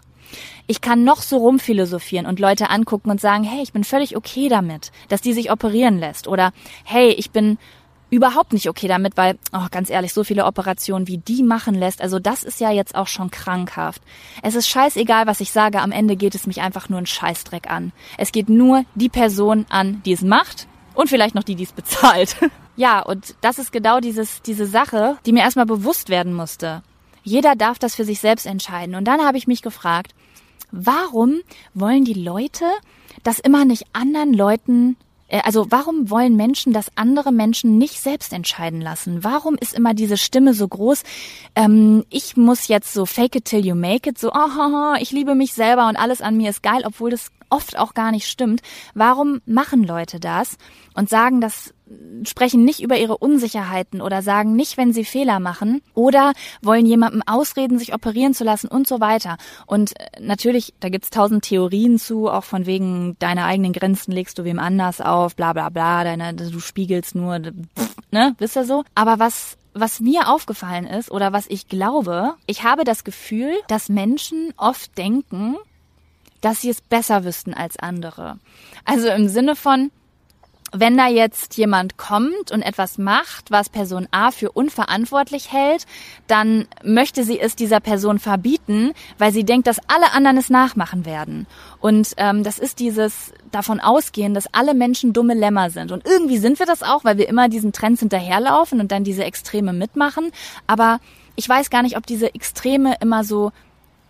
Ich kann noch so rumphilosophieren und Leute angucken und sagen, hey, ich bin völlig okay damit, dass die sich operieren lässt. Oder hey, ich bin überhaupt nicht okay damit, weil, oh, ganz ehrlich, so viele Operationen wie die machen lässt, also das ist ja jetzt auch schon krankhaft. Es ist scheißegal, was ich sage, am Ende geht es mich einfach nur ein Scheißdreck an. Es geht nur die Person an, die es macht und vielleicht noch die, die es bezahlt. ja, und das ist genau dieses, diese Sache, die mir erstmal bewusst werden musste. Jeder darf das für sich selbst entscheiden. Und dann habe ich mich gefragt, warum wollen die Leute das immer nicht anderen Leuten also warum wollen Menschen, dass andere Menschen nicht selbst entscheiden lassen? Warum ist immer diese Stimme so groß? Ähm, ich muss jetzt so fake it till you make it, so oh, ich liebe mich selber und alles an mir ist geil, obwohl das oft auch gar nicht stimmt. Warum machen Leute das und sagen das, sprechen nicht über ihre Unsicherheiten oder sagen nicht, wenn sie Fehler machen oder wollen jemandem ausreden, sich operieren zu lassen und so weiter. Und äh, natürlich, da gibt's tausend Theorien zu, auch von wegen deine eigenen Grenzen legst du wem anders auf, bla bla bla, deine, du spiegelst nur, pff, ne, wisst ihr so? Aber was was mir aufgefallen ist oder was ich glaube, ich habe das Gefühl, dass Menschen oft denken, dass sie es besser wüssten als andere. Also im Sinne von, wenn da jetzt jemand kommt und etwas macht, was Person A für unverantwortlich hält, dann möchte sie es dieser Person verbieten, weil sie denkt, dass alle anderen es nachmachen werden. Und ähm, das ist dieses davon ausgehen, dass alle Menschen dumme Lämmer sind. Und irgendwie sind wir das auch, weil wir immer diesen Trends hinterherlaufen und dann diese Extreme mitmachen. Aber ich weiß gar nicht, ob diese Extreme immer so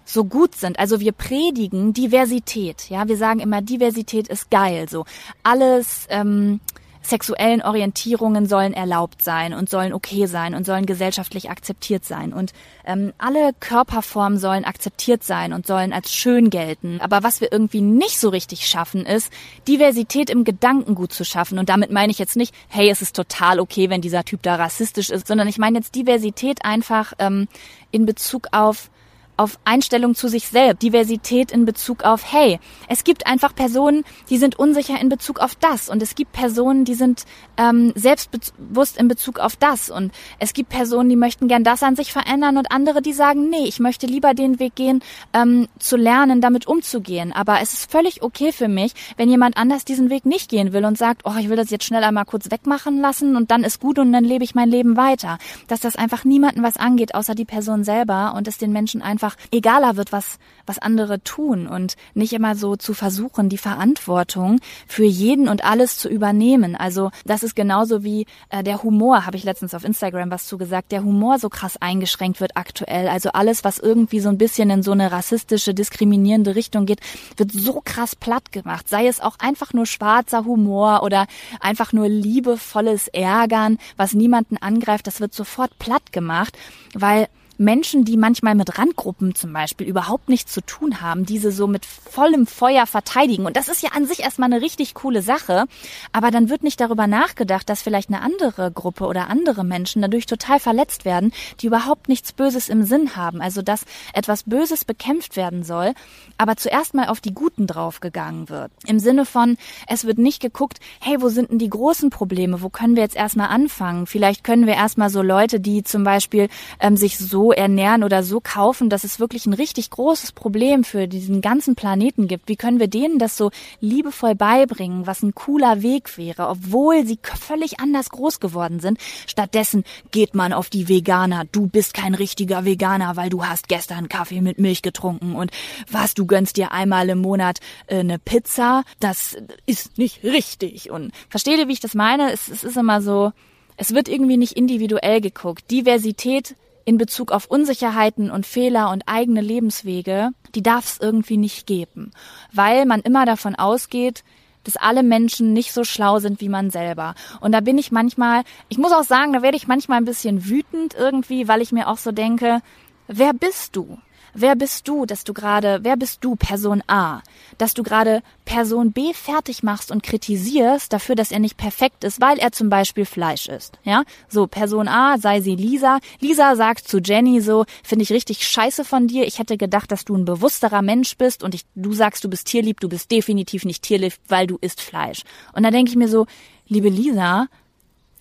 so gut sind. Also wir predigen Diversität. Ja, wir sagen immer, Diversität ist geil. So alles ähm, sexuellen Orientierungen sollen erlaubt sein und sollen okay sein und sollen gesellschaftlich akzeptiert sein. Und ähm, alle Körperformen sollen akzeptiert sein und sollen als schön gelten. Aber was wir irgendwie nicht so richtig schaffen, ist, Diversität im Gedankengut zu schaffen. Und damit meine ich jetzt nicht, hey, es ist total okay, wenn dieser Typ da rassistisch ist, sondern ich meine jetzt Diversität einfach ähm, in Bezug auf auf Einstellung zu sich selbst, Diversität in Bezug auf, hey, es gibt einfach Personen, die sind unsicher in Bezug auf das und es gibt Personen, die sind ähm, selbstbewusst in Bezug auf das und es gibt Personen, die möchten gern das an sich verändern und andere, die sagen, nee, ich möchte lieber den Weg gehen, ähm, zu lernen, damit umzugehen. Aber es ist völlig okay für mich, wenn jemand anders diesen Weg nicht gehen will und sagt, oh, ich will das jetzt schnell einmal kurz wegmachen lassen und dann ist gut und dann lebe ich mein Leben weiter. Dass das einfach niemanden was angeht, außer die Person selber und es den Menschen einfach einfach egaler wird, was, was andere tun und nicht immer so zu versuchen, die Verantwortung für jeden und alles zu übernehmen. Also das ist genauso wie äh, der Humor, habe ich letztens auf Instagram was zu gesagt, der Humor so krass eingeschränkt wird aktuell. Also alles, was irgendwie so ein bisschen in so eine rassistische, diskriminierende Richtung geht, wird so krass platt gemacht. Sei es auch einfach nur schwarzer Humor oder einfach nur liebevolles Ärgern, was niemanden angreift, das wird sofort platt gemacht, weil Menschen, die manchmal mit Randgruppen zum Beispiel überhaupt nichts zu tun haben, diese so mit vollem Feuer verteidigen. Und das ist ja an sich erstmal eine richtig coole Sache. Aber dann wird nicht darüber nachgedacht, dass vielleicht eine andere Gruppe oder andere Menschen dadurch total verletzt werden, die überhaupt nichts Böses im Sinn haben. Also dass etwas Böses bekämpft werden soll, aber zuerst mal auf die Guten draufgegangen wird. Im Sinne von, es wird nicht geguckt, hey, wo sind denn die großen Probleme? Wo können wir jetzt erstmal anfangen? Vielleicht können wir erstmal so Leute, die zum Beispiel ähm, sich so ernähren oder so kaufen, dass es wirklich ein richtig großes Problem für diesen ganzen Planeten gibt. Wie können wir denen das so liebevoll beibringen, was ein cooler Weg wäre, obwohl sie völlig anders groß geworden sind? Stattdessen geht man auf die Veganer. Du bist kein richtiger Veganer, weil du hast gestern Kaffee mit Milch getrunken und was, du gönnst dir einmal im Monat äh, eine Pizza. Das ist nicht richtig. Und versteht ihr, wie ich das meine? Es, es ist immer so, es wird irgendwie nicht individuell geguckt. Diversität in Bezug auf Unsicherheiten und Fehler und eigene Lebenswege, die darf es irgendwie nicht geben, weil man immer davon ausgeht, dass alle Menschen nicht so schlau sind wie man selber. Und da bin ich manchmal, ich muss auch sagen, da werde ich manchmal ein bisschen wütend irgendwie, weil ich mir auch so denke, wer bist du? Wer bist du, dass du gerade, wer bist du, Person A, dass du gerade Person B fertig machst und kritisierst dafür, dass er nicht perfekt ist, weil er zum Beispiel Fleisch isst. Ja, so Person A, sei sie Lisa. Lisa sagt zu Jenny so, finde ich richtig scheiße von dir. Ich hätte gedacht, dass du ein bewussterer Mensch bist und ich, du sagst, du bist tierlieb, du bist definitiv nicht tierlieb, weil du isst Fleisch. Und da denke ich mir so, liebe Lisa,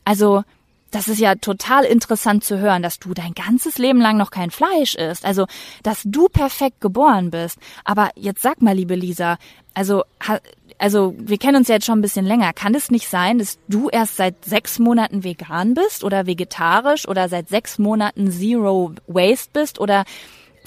also das ist ja total interessant zu hören, dass du dein ganzes Leben lang noch kein Fleisch isst. Also, dass du perfekt geboren bist. Aber jetzt sag mal, liebe Lisa, also, also wir kennen uns ja jetzt schon ein bisschen länger. Kann es nicht sein, dass du erst seit sechs Monaten vegan bist oder vegetarisch oder seit sechs Monaten Zero Waste bist oder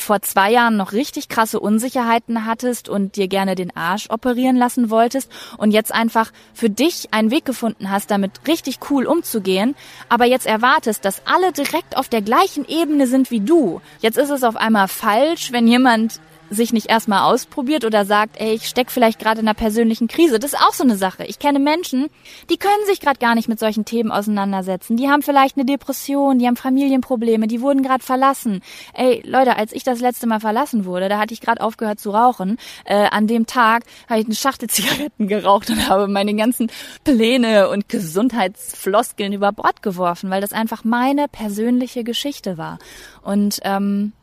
vor zwei Jahren noch richtig krasse Unsicherheiten hattest und dir gerne den Arsch operieren lassen wolltest und jetzt einfach für dich einen Weg gefunden hast, damit richtig cool umzugehen, aber jetzt erwartest, dass alle direkt auf der gleichen Ebene sind wie du. Jetzt ist es auf einmal falsch, wenn jemand sich nicht erstmal ausprobiert oder sagt, ey, ich steck vielleicht gerade in einer persönlichen Krise. Das ist auch so eine Sache. Ich kenne Menschen, die können sich gerade gar nicht mit solchen Themen auseinandersetzen. Die haben vielleicht eine Depression, die haben Familienprobleme, die wurden gerade verlassen. Ey, Leute, als ich das letzte Mal verlassen wurde, da hatte ich gerade aufgehört zu rauchen. Äh, an dem Tag habe ich eine Schachtel Zigaretten geraucht und habe meine ganzen Pläne und Gesundheitsfloskeln über Bord geworfen, weil das einfach meine persönliche Geschichte war. Und ähm,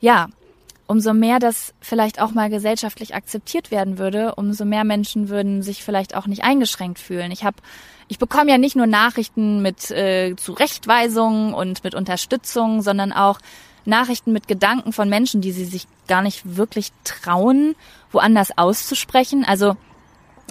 ja, umso mehr das vielleicht auch mal gesellschaftlich akzeptiert werden würde, umso mehr Menschen würden sich vielleicht auch nicht eingeschränkt fühlen. Ich habe ich bekomme ja nicht nur Nachrichten mit äh, Zurechtweisungen und mit Unterstützung, sondern auch Nachrichten mit Gedanken von Menschen, die sie sich gar nicht wirklich trauen, woanders auszusprechen. Also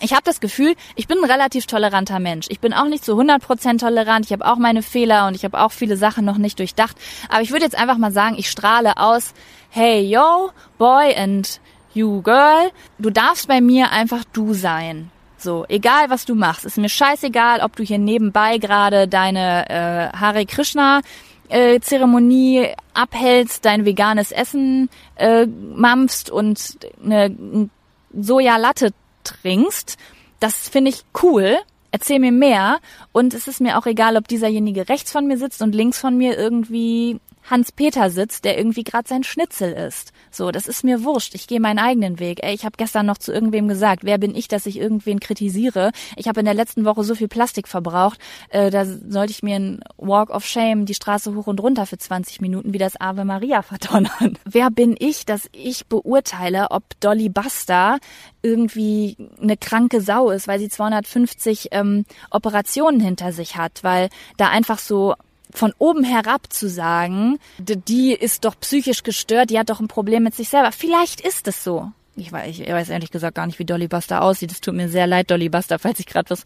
ich habe das Gefühl, ich bin ein relativ toleranter Mensch. Ich bin auch nicht zu 100% tolerant. Ich habe auch meine Fehler und ich habe auch viele Sachen noch nicht durchdacht. Aber ich würde jetzt einfach mal sagen, ich strahle aus, hey yo, boy and you girl, du darfst bei mir einfach du sein. So, egal was du machst, ist mir scheißegal, ob du hier nebenbei gerade deine äh, Hare Krishna äh, Zeremonie abhältst, dein veganes Essen äh, mampfst und eine Sojalatte trinkst. Das finde ich cool. Erzähl mir mehr. Und es ist mir auch egal, ob dieserjenige rechts von mir sitzt und links von mir irgendwie Hans-Peter sitzt, der irgendwie gerade sein Schnitzel isst. So, das ist mir wurscht. Ich gehe meinen eigenen Weg. Ey, ich habe gestern noch zu irgendwem gesagt, wer bin ich, dass ich irgendwen kritisiere? Ich habe in der letzten Woche so viel Plastik verbraucht, äh, da sollte ich mir ein Walk of Shame die Straße hoch und runter für 20 Minuten wie das Ave Maria verdonnern. Wer bin ich, dass ich beurteile, ob Dolly Buster irgendwie eine kranke Sau ist, weil sie 250 ähm, Operationen hinter sich hat, weil da einfach so von oben herab zu sagen, die ist doch psychisch gestört, die hat doch ein Problem mit sich selber. Vielleicht ist es so. Ich weiß, ich weiß ehrlich gesagt gar nicht, wie Dolly Buster aussieht. Es tut mir sehr leid, Dolly Buster, falls ich gerade was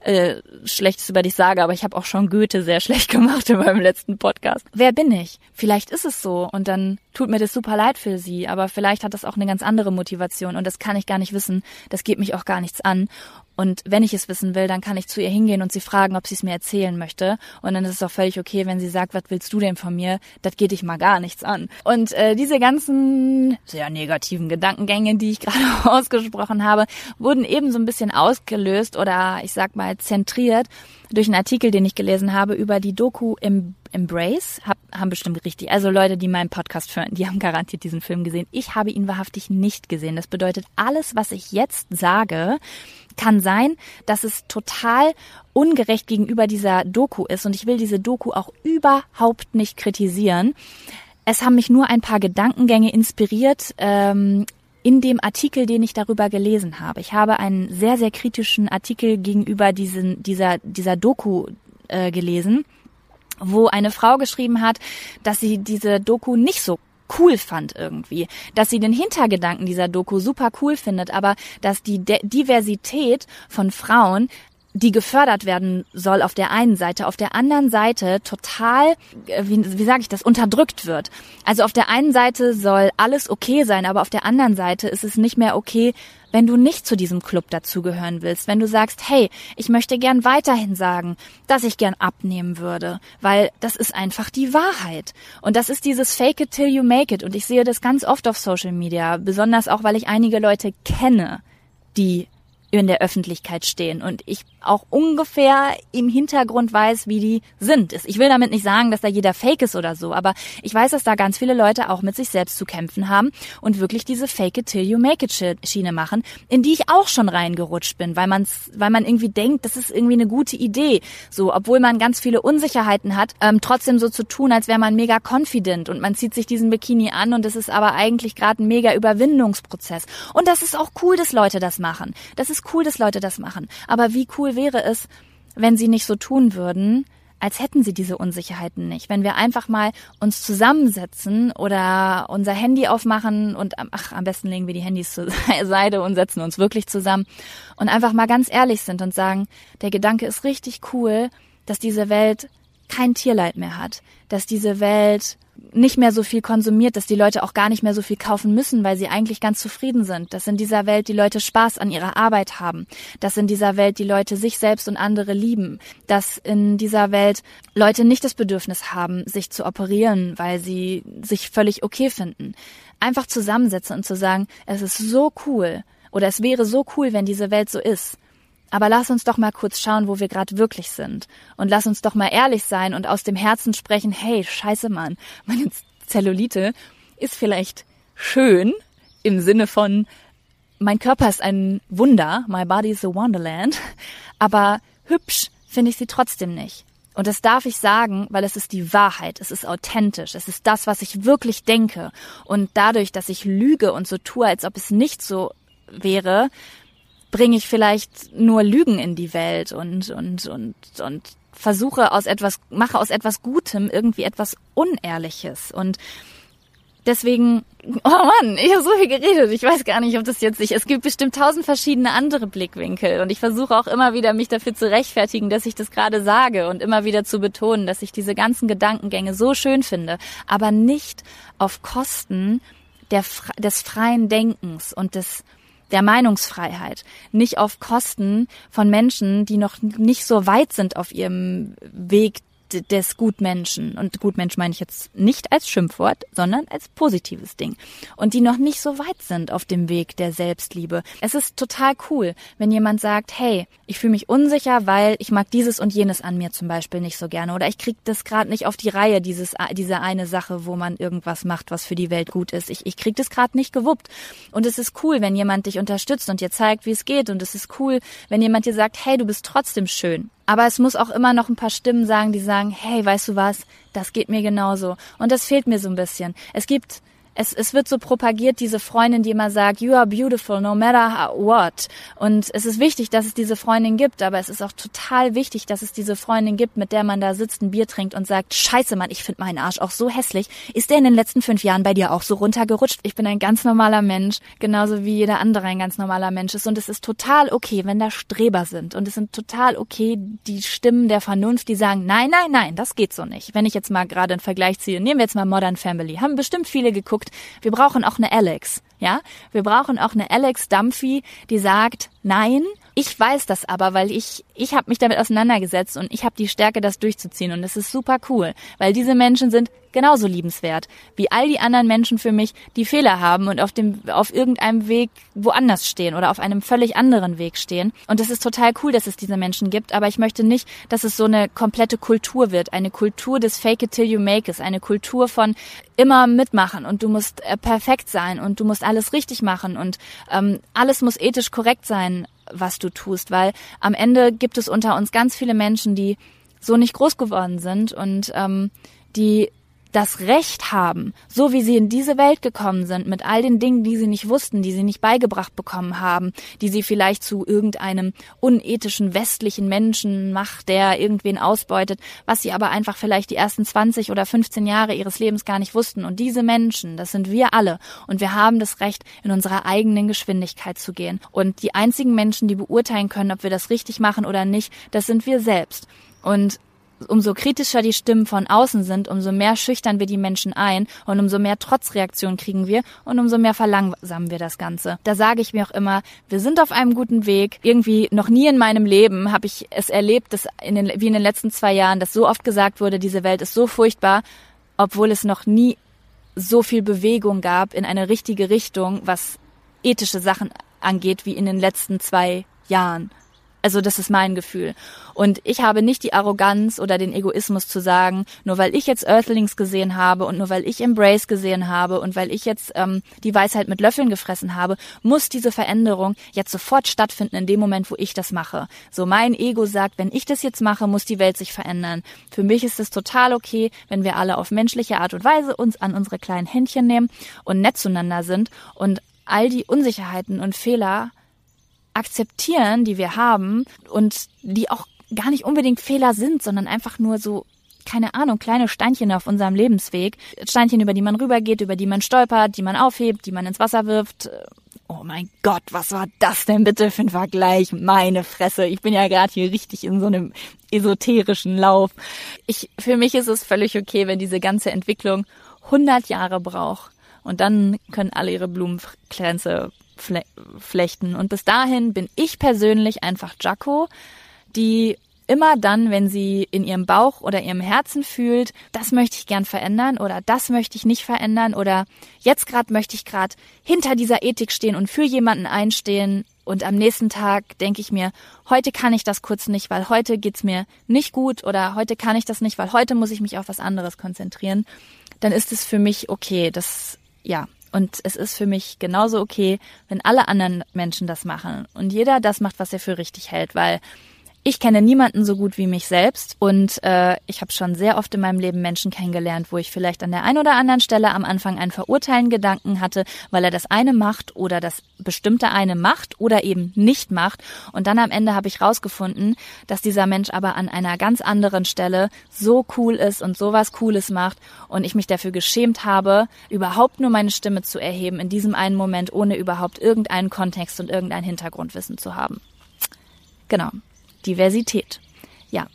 äh, Schlechtes über dich sage, aber ich habe auch schon Goethe sehr schlecht gemacht in meinem letzten Podcast. Wer bin ich? Vielleicht ist es so und dann tut mir das super leid für sie, aber vielleicht hat das auch eine ganz andere Motivation und das kann ich gar nicht wissen. Das geht mich auch gar nichts an. Und wenn ich es wissen will, dann kann ich zu ihr hingehen und sie fragen, ob sie es mir erzählen möchte. Und dann ist es auch völlig okay, wenn sie sagt, was willst du denn von mir? Das geht dich mal gar nichts an. Und äh, diese ganzen sehr negativen Gedankengänge, die ich gerade ausgesprochen habe, wurden eben so ein bisschen ausgelöst oder ich sag mal zentriert durch einen Artikel, den ich gelesen habe über die Doku im Embrace, hab, haben bestimmt richtig, also Leute, die meinen Podcast hören, die haben garantiert diesen Film gesehen. Ich habe ihn wahrhaftig nicht gesehen. Das bedeutet, alles, was ich jetzt sage, kann sein, dass es total ungerecht gegenüber dieser Doku ist und ich will diese Doku auch überhaupt nicht kritisieren. Es haben mich nur ein paar Gedankengänge inspiriert ähm, in dem Artikel, den ich darüber gelesen habe. Ich habe einen sehr, sehr kritischen Artikel gegenüber diesen, dieser, dieser Doku äh, gelesen, wo eine Frau geschrieben hat, dass sie diese Doku nicht so cool fand irgendwie, dass sie den Hintergedanken dieser Doku super cool findet, aber dass die De Diversität von Frauen die gefördert werden soll auf der einen Seite, auf der anderen Seite total, äh, wie, wie sage ich das, unterdrückt wird. Also auf der einen Seite soll alles okay sein, aber auf der anderen Seite ist es nicht mehr okay, wenn du nicht zu diesem Club dazugehören willst, wenn du sagst, hey, ich möchte gern weiterhin sagen, dass ich gern abnehmen würde, weil das ist einfach die Wahrheit. Und das ist dieses Fake it till you make it. Und ich sehe das ganz oft auf Social Media, besonders auch, weil ich einige Leute kenne, die in der Öffentlichkeit stehen. Und ich auch ungefähr im Hintergrund weiß, wie die sind. Ich will damit nicht sagen, dass da jeder fake ist oder so, aber ich weiß, dass da ganz viele Leute auch mit sich selbst zu kämpfen haben und wirklich diese Fake it till you make it Schiene machen, in die ich auch schon reingerutscht bin, weil man's, weil man irgendwie denkt, das ist irgendwie eine gute Idee. So, obwohl man ganz viele Unsicherheiten hat, ähm, trotzdem so zu tun, als wäre man mega confident und man zieht sich diesen Bikini an und es ist aber eigentlich gerade ein mega Überwindungsprozess. Und das ist auch cool, dass Leute das machen. Das ist cool, dass Leute das machen. Aber wie cool wäre es, wenn sie nicht so tun würden, als hätten sie diese Unsicherheiten nicht. Wenn wir einfach mal uns zusammensetzen oder unser Handy aufmachen und ach, am besten legen wir die Handys zur Seite und setzen uns wirklich zusammen und einfach mal ganz ehrlich sind und sagen, der Gedanke ist richtig cool, dass diese Welt kein Tierleid mehr hat, dass diese Welt nicht mehr so viel konsumiert, dass die Leute auch gar nicht mehr so viel kaufen müssen, weil sie eigentlich ganz zufrieden sind, dass in dieser Welt die Leute Spaß an ihrer Arbeit haben, dass in dieser Welt die Leute sich selbst und andere lieben, dass in dieser Welt Leute nicht das Bedürfnis haben, sich zu operieren, weil sie sich völlig okay finden. Einfach zusammensetzen und zu sagen, es ist so cool oder es wäre so cool, wenn diese Welt so ist. Aber lass uns doch mal kurz schauen, wo wir gerade wirklich sind. Und lass uns doch mal ehrlich sein und aus dem Herzen sprechen, hey, scheiße Mann, meine Zellulite ist vielleicht schön im Sinne von, mein Körper ist ein Wunder, my body is a wonderland, aber hübsch finde ich sie trotzdem nicht. Und das darf ich sagen, weil es ist die Wahrheit, es ist authentisch, es ist das, was ich wirklich denke. Und dadurch, dass ich lüge und so tue, als ob es nicht so wäre, bringe ich vielleicht nur Lügen in die Welt und, und, und, und versuche aus etwas, mache aus etwas Gutem irgendwie etwas Unehrliches und Deswegen, oh Mann, ich habe so viel geredet. Ich weiß gar nicht, ob das jetzt nicht. Es gibt bestimmt tausend verschiedene andere Blickwinkel und ich versuche auch immer wieder, mich dafür zu rechtfertigen, dass ich das gerade sage und immer wieder zu betonen, dass ich diese ganzen Gedankengänge so schön finde, aber nicht auf Kosten der, des freien Denkens und des der Meinungsfreiheit, nicht auf Kosten von Menschen, die noch nicht so weit sind auf ihrem Weg des Gutmenschen. Und Gutmensch meine ich jetzt nicht als Schimpfwort, sondern als positives Ding. Und die noch nicht so weit sind auf dem Weg der Selbstliebe. Es ist total cool, wenn jemand sagt, hey, ich fühle mich unsicher, weil ich mag dieses und jenes an mir zum Beispiel nicht so gerne. Oder ich krieg das gerade nicht auf die Reihe, dieses, diese eine Sache, wo man irgendwas macht, was für die Welt gut ist. Ich, ich krieg das gerade nicht gewuppt. Und es ist cool, wenn jemand dich unterstützt und dir zeigt, wie es geht. Und es ist cool, wenn jemand dir sagt, hey, du bist trotzdem schön. Aber es muss auch immer noch ein paar Stimmen sagen, die sagen, hey, weißt du was, das geht mir genauso. Und das fehlt mir so ein bisschen. Es gibt es, es wird so propagiert, diese Freundin, die immer sagt, you are beautiful, no matter what. Und es ist wichtig, dass es diese Freundin gibt, aber es ist auch total wichtig, dass es diese Freundin gibt, mit der man da sitzt, ein Bier trinkt und sagt, scheiße Mann, ich finde meinen Arsch auch so hässlich. Ist der in den letzten fünf Jahren bei dir auch so runtergerutscht? Ich bin ein ganz normaler Mensch, genauso wie jeder andere ein ganz normaler Mensch ist. Und es ist total okay, wenn da Streber sind. Und es sind total okay die Stimmen der Vernunft, die sagen, nein, nein, nein, das geht so nicht. Wenn ich jetzt mal gerade einen Vergleich ziehe, nehmen wir jetzt mal Modern Family. Haben bestimmt viele geguckt, geguckt, wir brauchen auch eine Alex. Ja, wir brauchen auch eine Alex Dumphy, die sagt, nein, ich weiß das aber, weil ich ich habe mich damit auseinandergesetzt und ich habe die Stärke, das durchzuziehen und das ist super cool, weil diese Menschen sind genauso liebenswert wie all die anderen Menschen für mich, die Fehler haben und auf dem auf irgendeinem Weg woanders stehen oder auf einem völlig anderen Weg stehen. Und es ist total cool, dass es diese Menschen gibt, aber ich möchte nicht, dass es so eine komplette Kultur wird, eine Kultur des Fake it till you make it, eine Kultur von immer mitmachen und du musst äh, perfekt sein und du musst alles richtig machen und ähm, alles muss ethisch korrekt sein was du tust, weil am Ende gibt es unter uns ganz viele Menschen, die so nicht groß geworden sind und ähm, die das Recht haben, so wie sie in diese Welt gekommen sind, mit all den Dingen, die sie nicht wussten, die sie nicht beigebracht bekommen haben, die sie vielleicht zu irgendeinem unethischen westlichen Menschen macht, der irgendwen ausbeutet, was sie aber einfach vielleicht die ersten 20 oder 15 Jahre ihres Lebens gar nicht wussten. Und diese Menschen, das sind wir alle. Und wir haben das Recht, in unserer eigenen Geschwindigkeit zu gehen. Und die einzigen Menschen, die beurteilen können, ob wir das richtig machen oder nicht, das sind wir selbst. Und umso kritischer die Stimmen von außen sind, umso mehr schüchtern wir die Menschen ein und umso mehr Trotzreaktionen kriegen wir und umso mehr verlangsamen wir das Ganze. Da sage ich mir auch immer, wir sind auf einem guten Weg. Irgendwie noch nie in meinem Leben habe ich es erlebt, dass in den, wie in den letzten zwei Jahren, dass so oft gesagt wurde, diese Welt ist so furchtbar, obwohl es noch nie so viel Bewegung gab in eine richtige Richtung, was ethische Sachen angeht, wie in den letzten zwei Jahren. Also das ist mein Gefühl. Und ich habe nicht die Arroganz oder den Egoismus zu sagen, nur weil ich jetzt Earthlings gesehen habe und nur weil ich Embrace gesehen habe und weil ich jetzt ähm, die Weisheit mit Löffeln gefressen habe, muss diese Veränderung jetzt sofort stattfinden in dem Moment, wo ich das mache. So mein Ego sagt, wenn ich das jetzt mache, muss die Welt sich verändern. Für mich ist es total okay, wenn wir alle auf menschliche Art und Weise uns an unsere kleinen Händchen nehmen und nett zueinander sind und all die Unsicherheiten und Fehler akzeptieren, die wir haben und die auch gar nicht unbedingt Fehler sind, sondern einfach nur so keine Ahnung, kleine Steinchen auf unserem Lebensweg. Steinchen, über die man rübergeht, über die man stolpert, die man aufhebt, die man ins Wasser wirft. Oh mein Gott, was war das denn bitte für ein Vergleich? Meine Fresse. Ich bin ja gerade hier richtig in so einem esoterischen Lauf. Ich, für mich ist es völlig okay, wenn diese ganze Entwicklung 100 Jahre braucht. Und dann können alle ihre Blumenkränze flechten. Und bis dahin bin ich persönlich einfach Jaco, die immer dann, wenn sie in ihrem Bauch oder ihrem Herzen fühlt, das möchte ich gern verändern oder das möchte ich nicht verändern oder jetzt gerade möchte ich gerade hinter dieser Ethik stehen und für jemanden einstehen und am nächsten Tag denke ich mir, heute kann ich das kurz nicht, weil heute geht's mir nicht gut oder heute kann ich das nicht, weil heute muss ich mich auf was anderes konzentrieren, dann ist es für mich okay. Das ja, und es ist für mich genauso okay, wenn alle anderen Menschen das machen. Und jeder das macht, was er für richtig hält, weil ich kenne niemanden so gut wie mich selbst und äh, ich habe schon sehr oft in meinem Leben Menschen kennengelernt, wo ich vielleicht an der einen oder anderen Stelle am Anfang einen verurteilen Gedanken hatte, weil er das eine macht oder das bestimmte eine macht oder eben nicht macht. Und dann am Ende habe ich rausgefunden, dass dieser Mensch aber an einer ganz anderen Stelle so cool ist und sowas Cooles macht und ich mich dafür geschämt habe, überhaupt nur meine Stimme zu erheben in diesem einen Moment, ohne überhaupt irgendeinen Kontext und irgendein Hintergrundwissen zu haben. Genau. Diversität. Ja,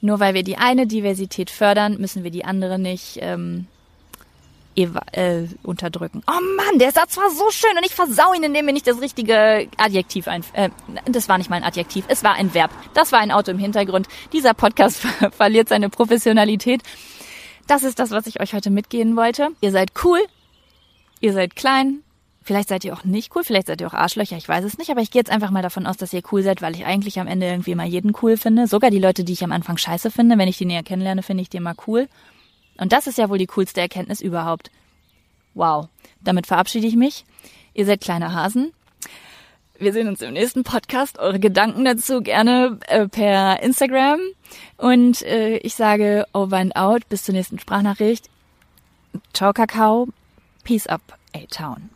nur weil wir die eine Diversität fördern, müssen wir die andere nicht ähm, äh, unterdrücken. Oh Mann, der Satz war so schön und ich versau ihn, indem mir nicht das richtige Adjektiv ein. Äh, das war nicht mal ein Adjektiv, es war ein Verb. Das war ein Auto im Hintergrund. Dieser Podcast ver verliert seine Professionalität. Das ist das, was ich euch heute mitgehen wollte. Ihr seid cool, ihr seid klein, Vielleicht seid ihr auch nicht cool, vielleicht seid ihr auch Arschlöcher, ich weiß es nicht, aber ich gehe jetzt einfach mal davon aus, dass ihr cool seid, weil ich eigentlich am Ende irgendwie mal jeden cool finde. Sogar die Leute, die ich am Anfang scheiße finde, wenn ich die näher kennenlerne, finde ich die immer cool. Und das ist ja wohl die coolste Erkenntnis überhaupt. Wow. Damit verabschiede ich mich. Ihr seid kleine Hasen. Wir sehen uns im nächsten Podcast. Eure Gedanken dazu gerne äh, per Instagram. Und äh, ich sage over and out. Bis zur nächsten Sprachnachricht. Ciao, Kakao. Peace up, A-Town.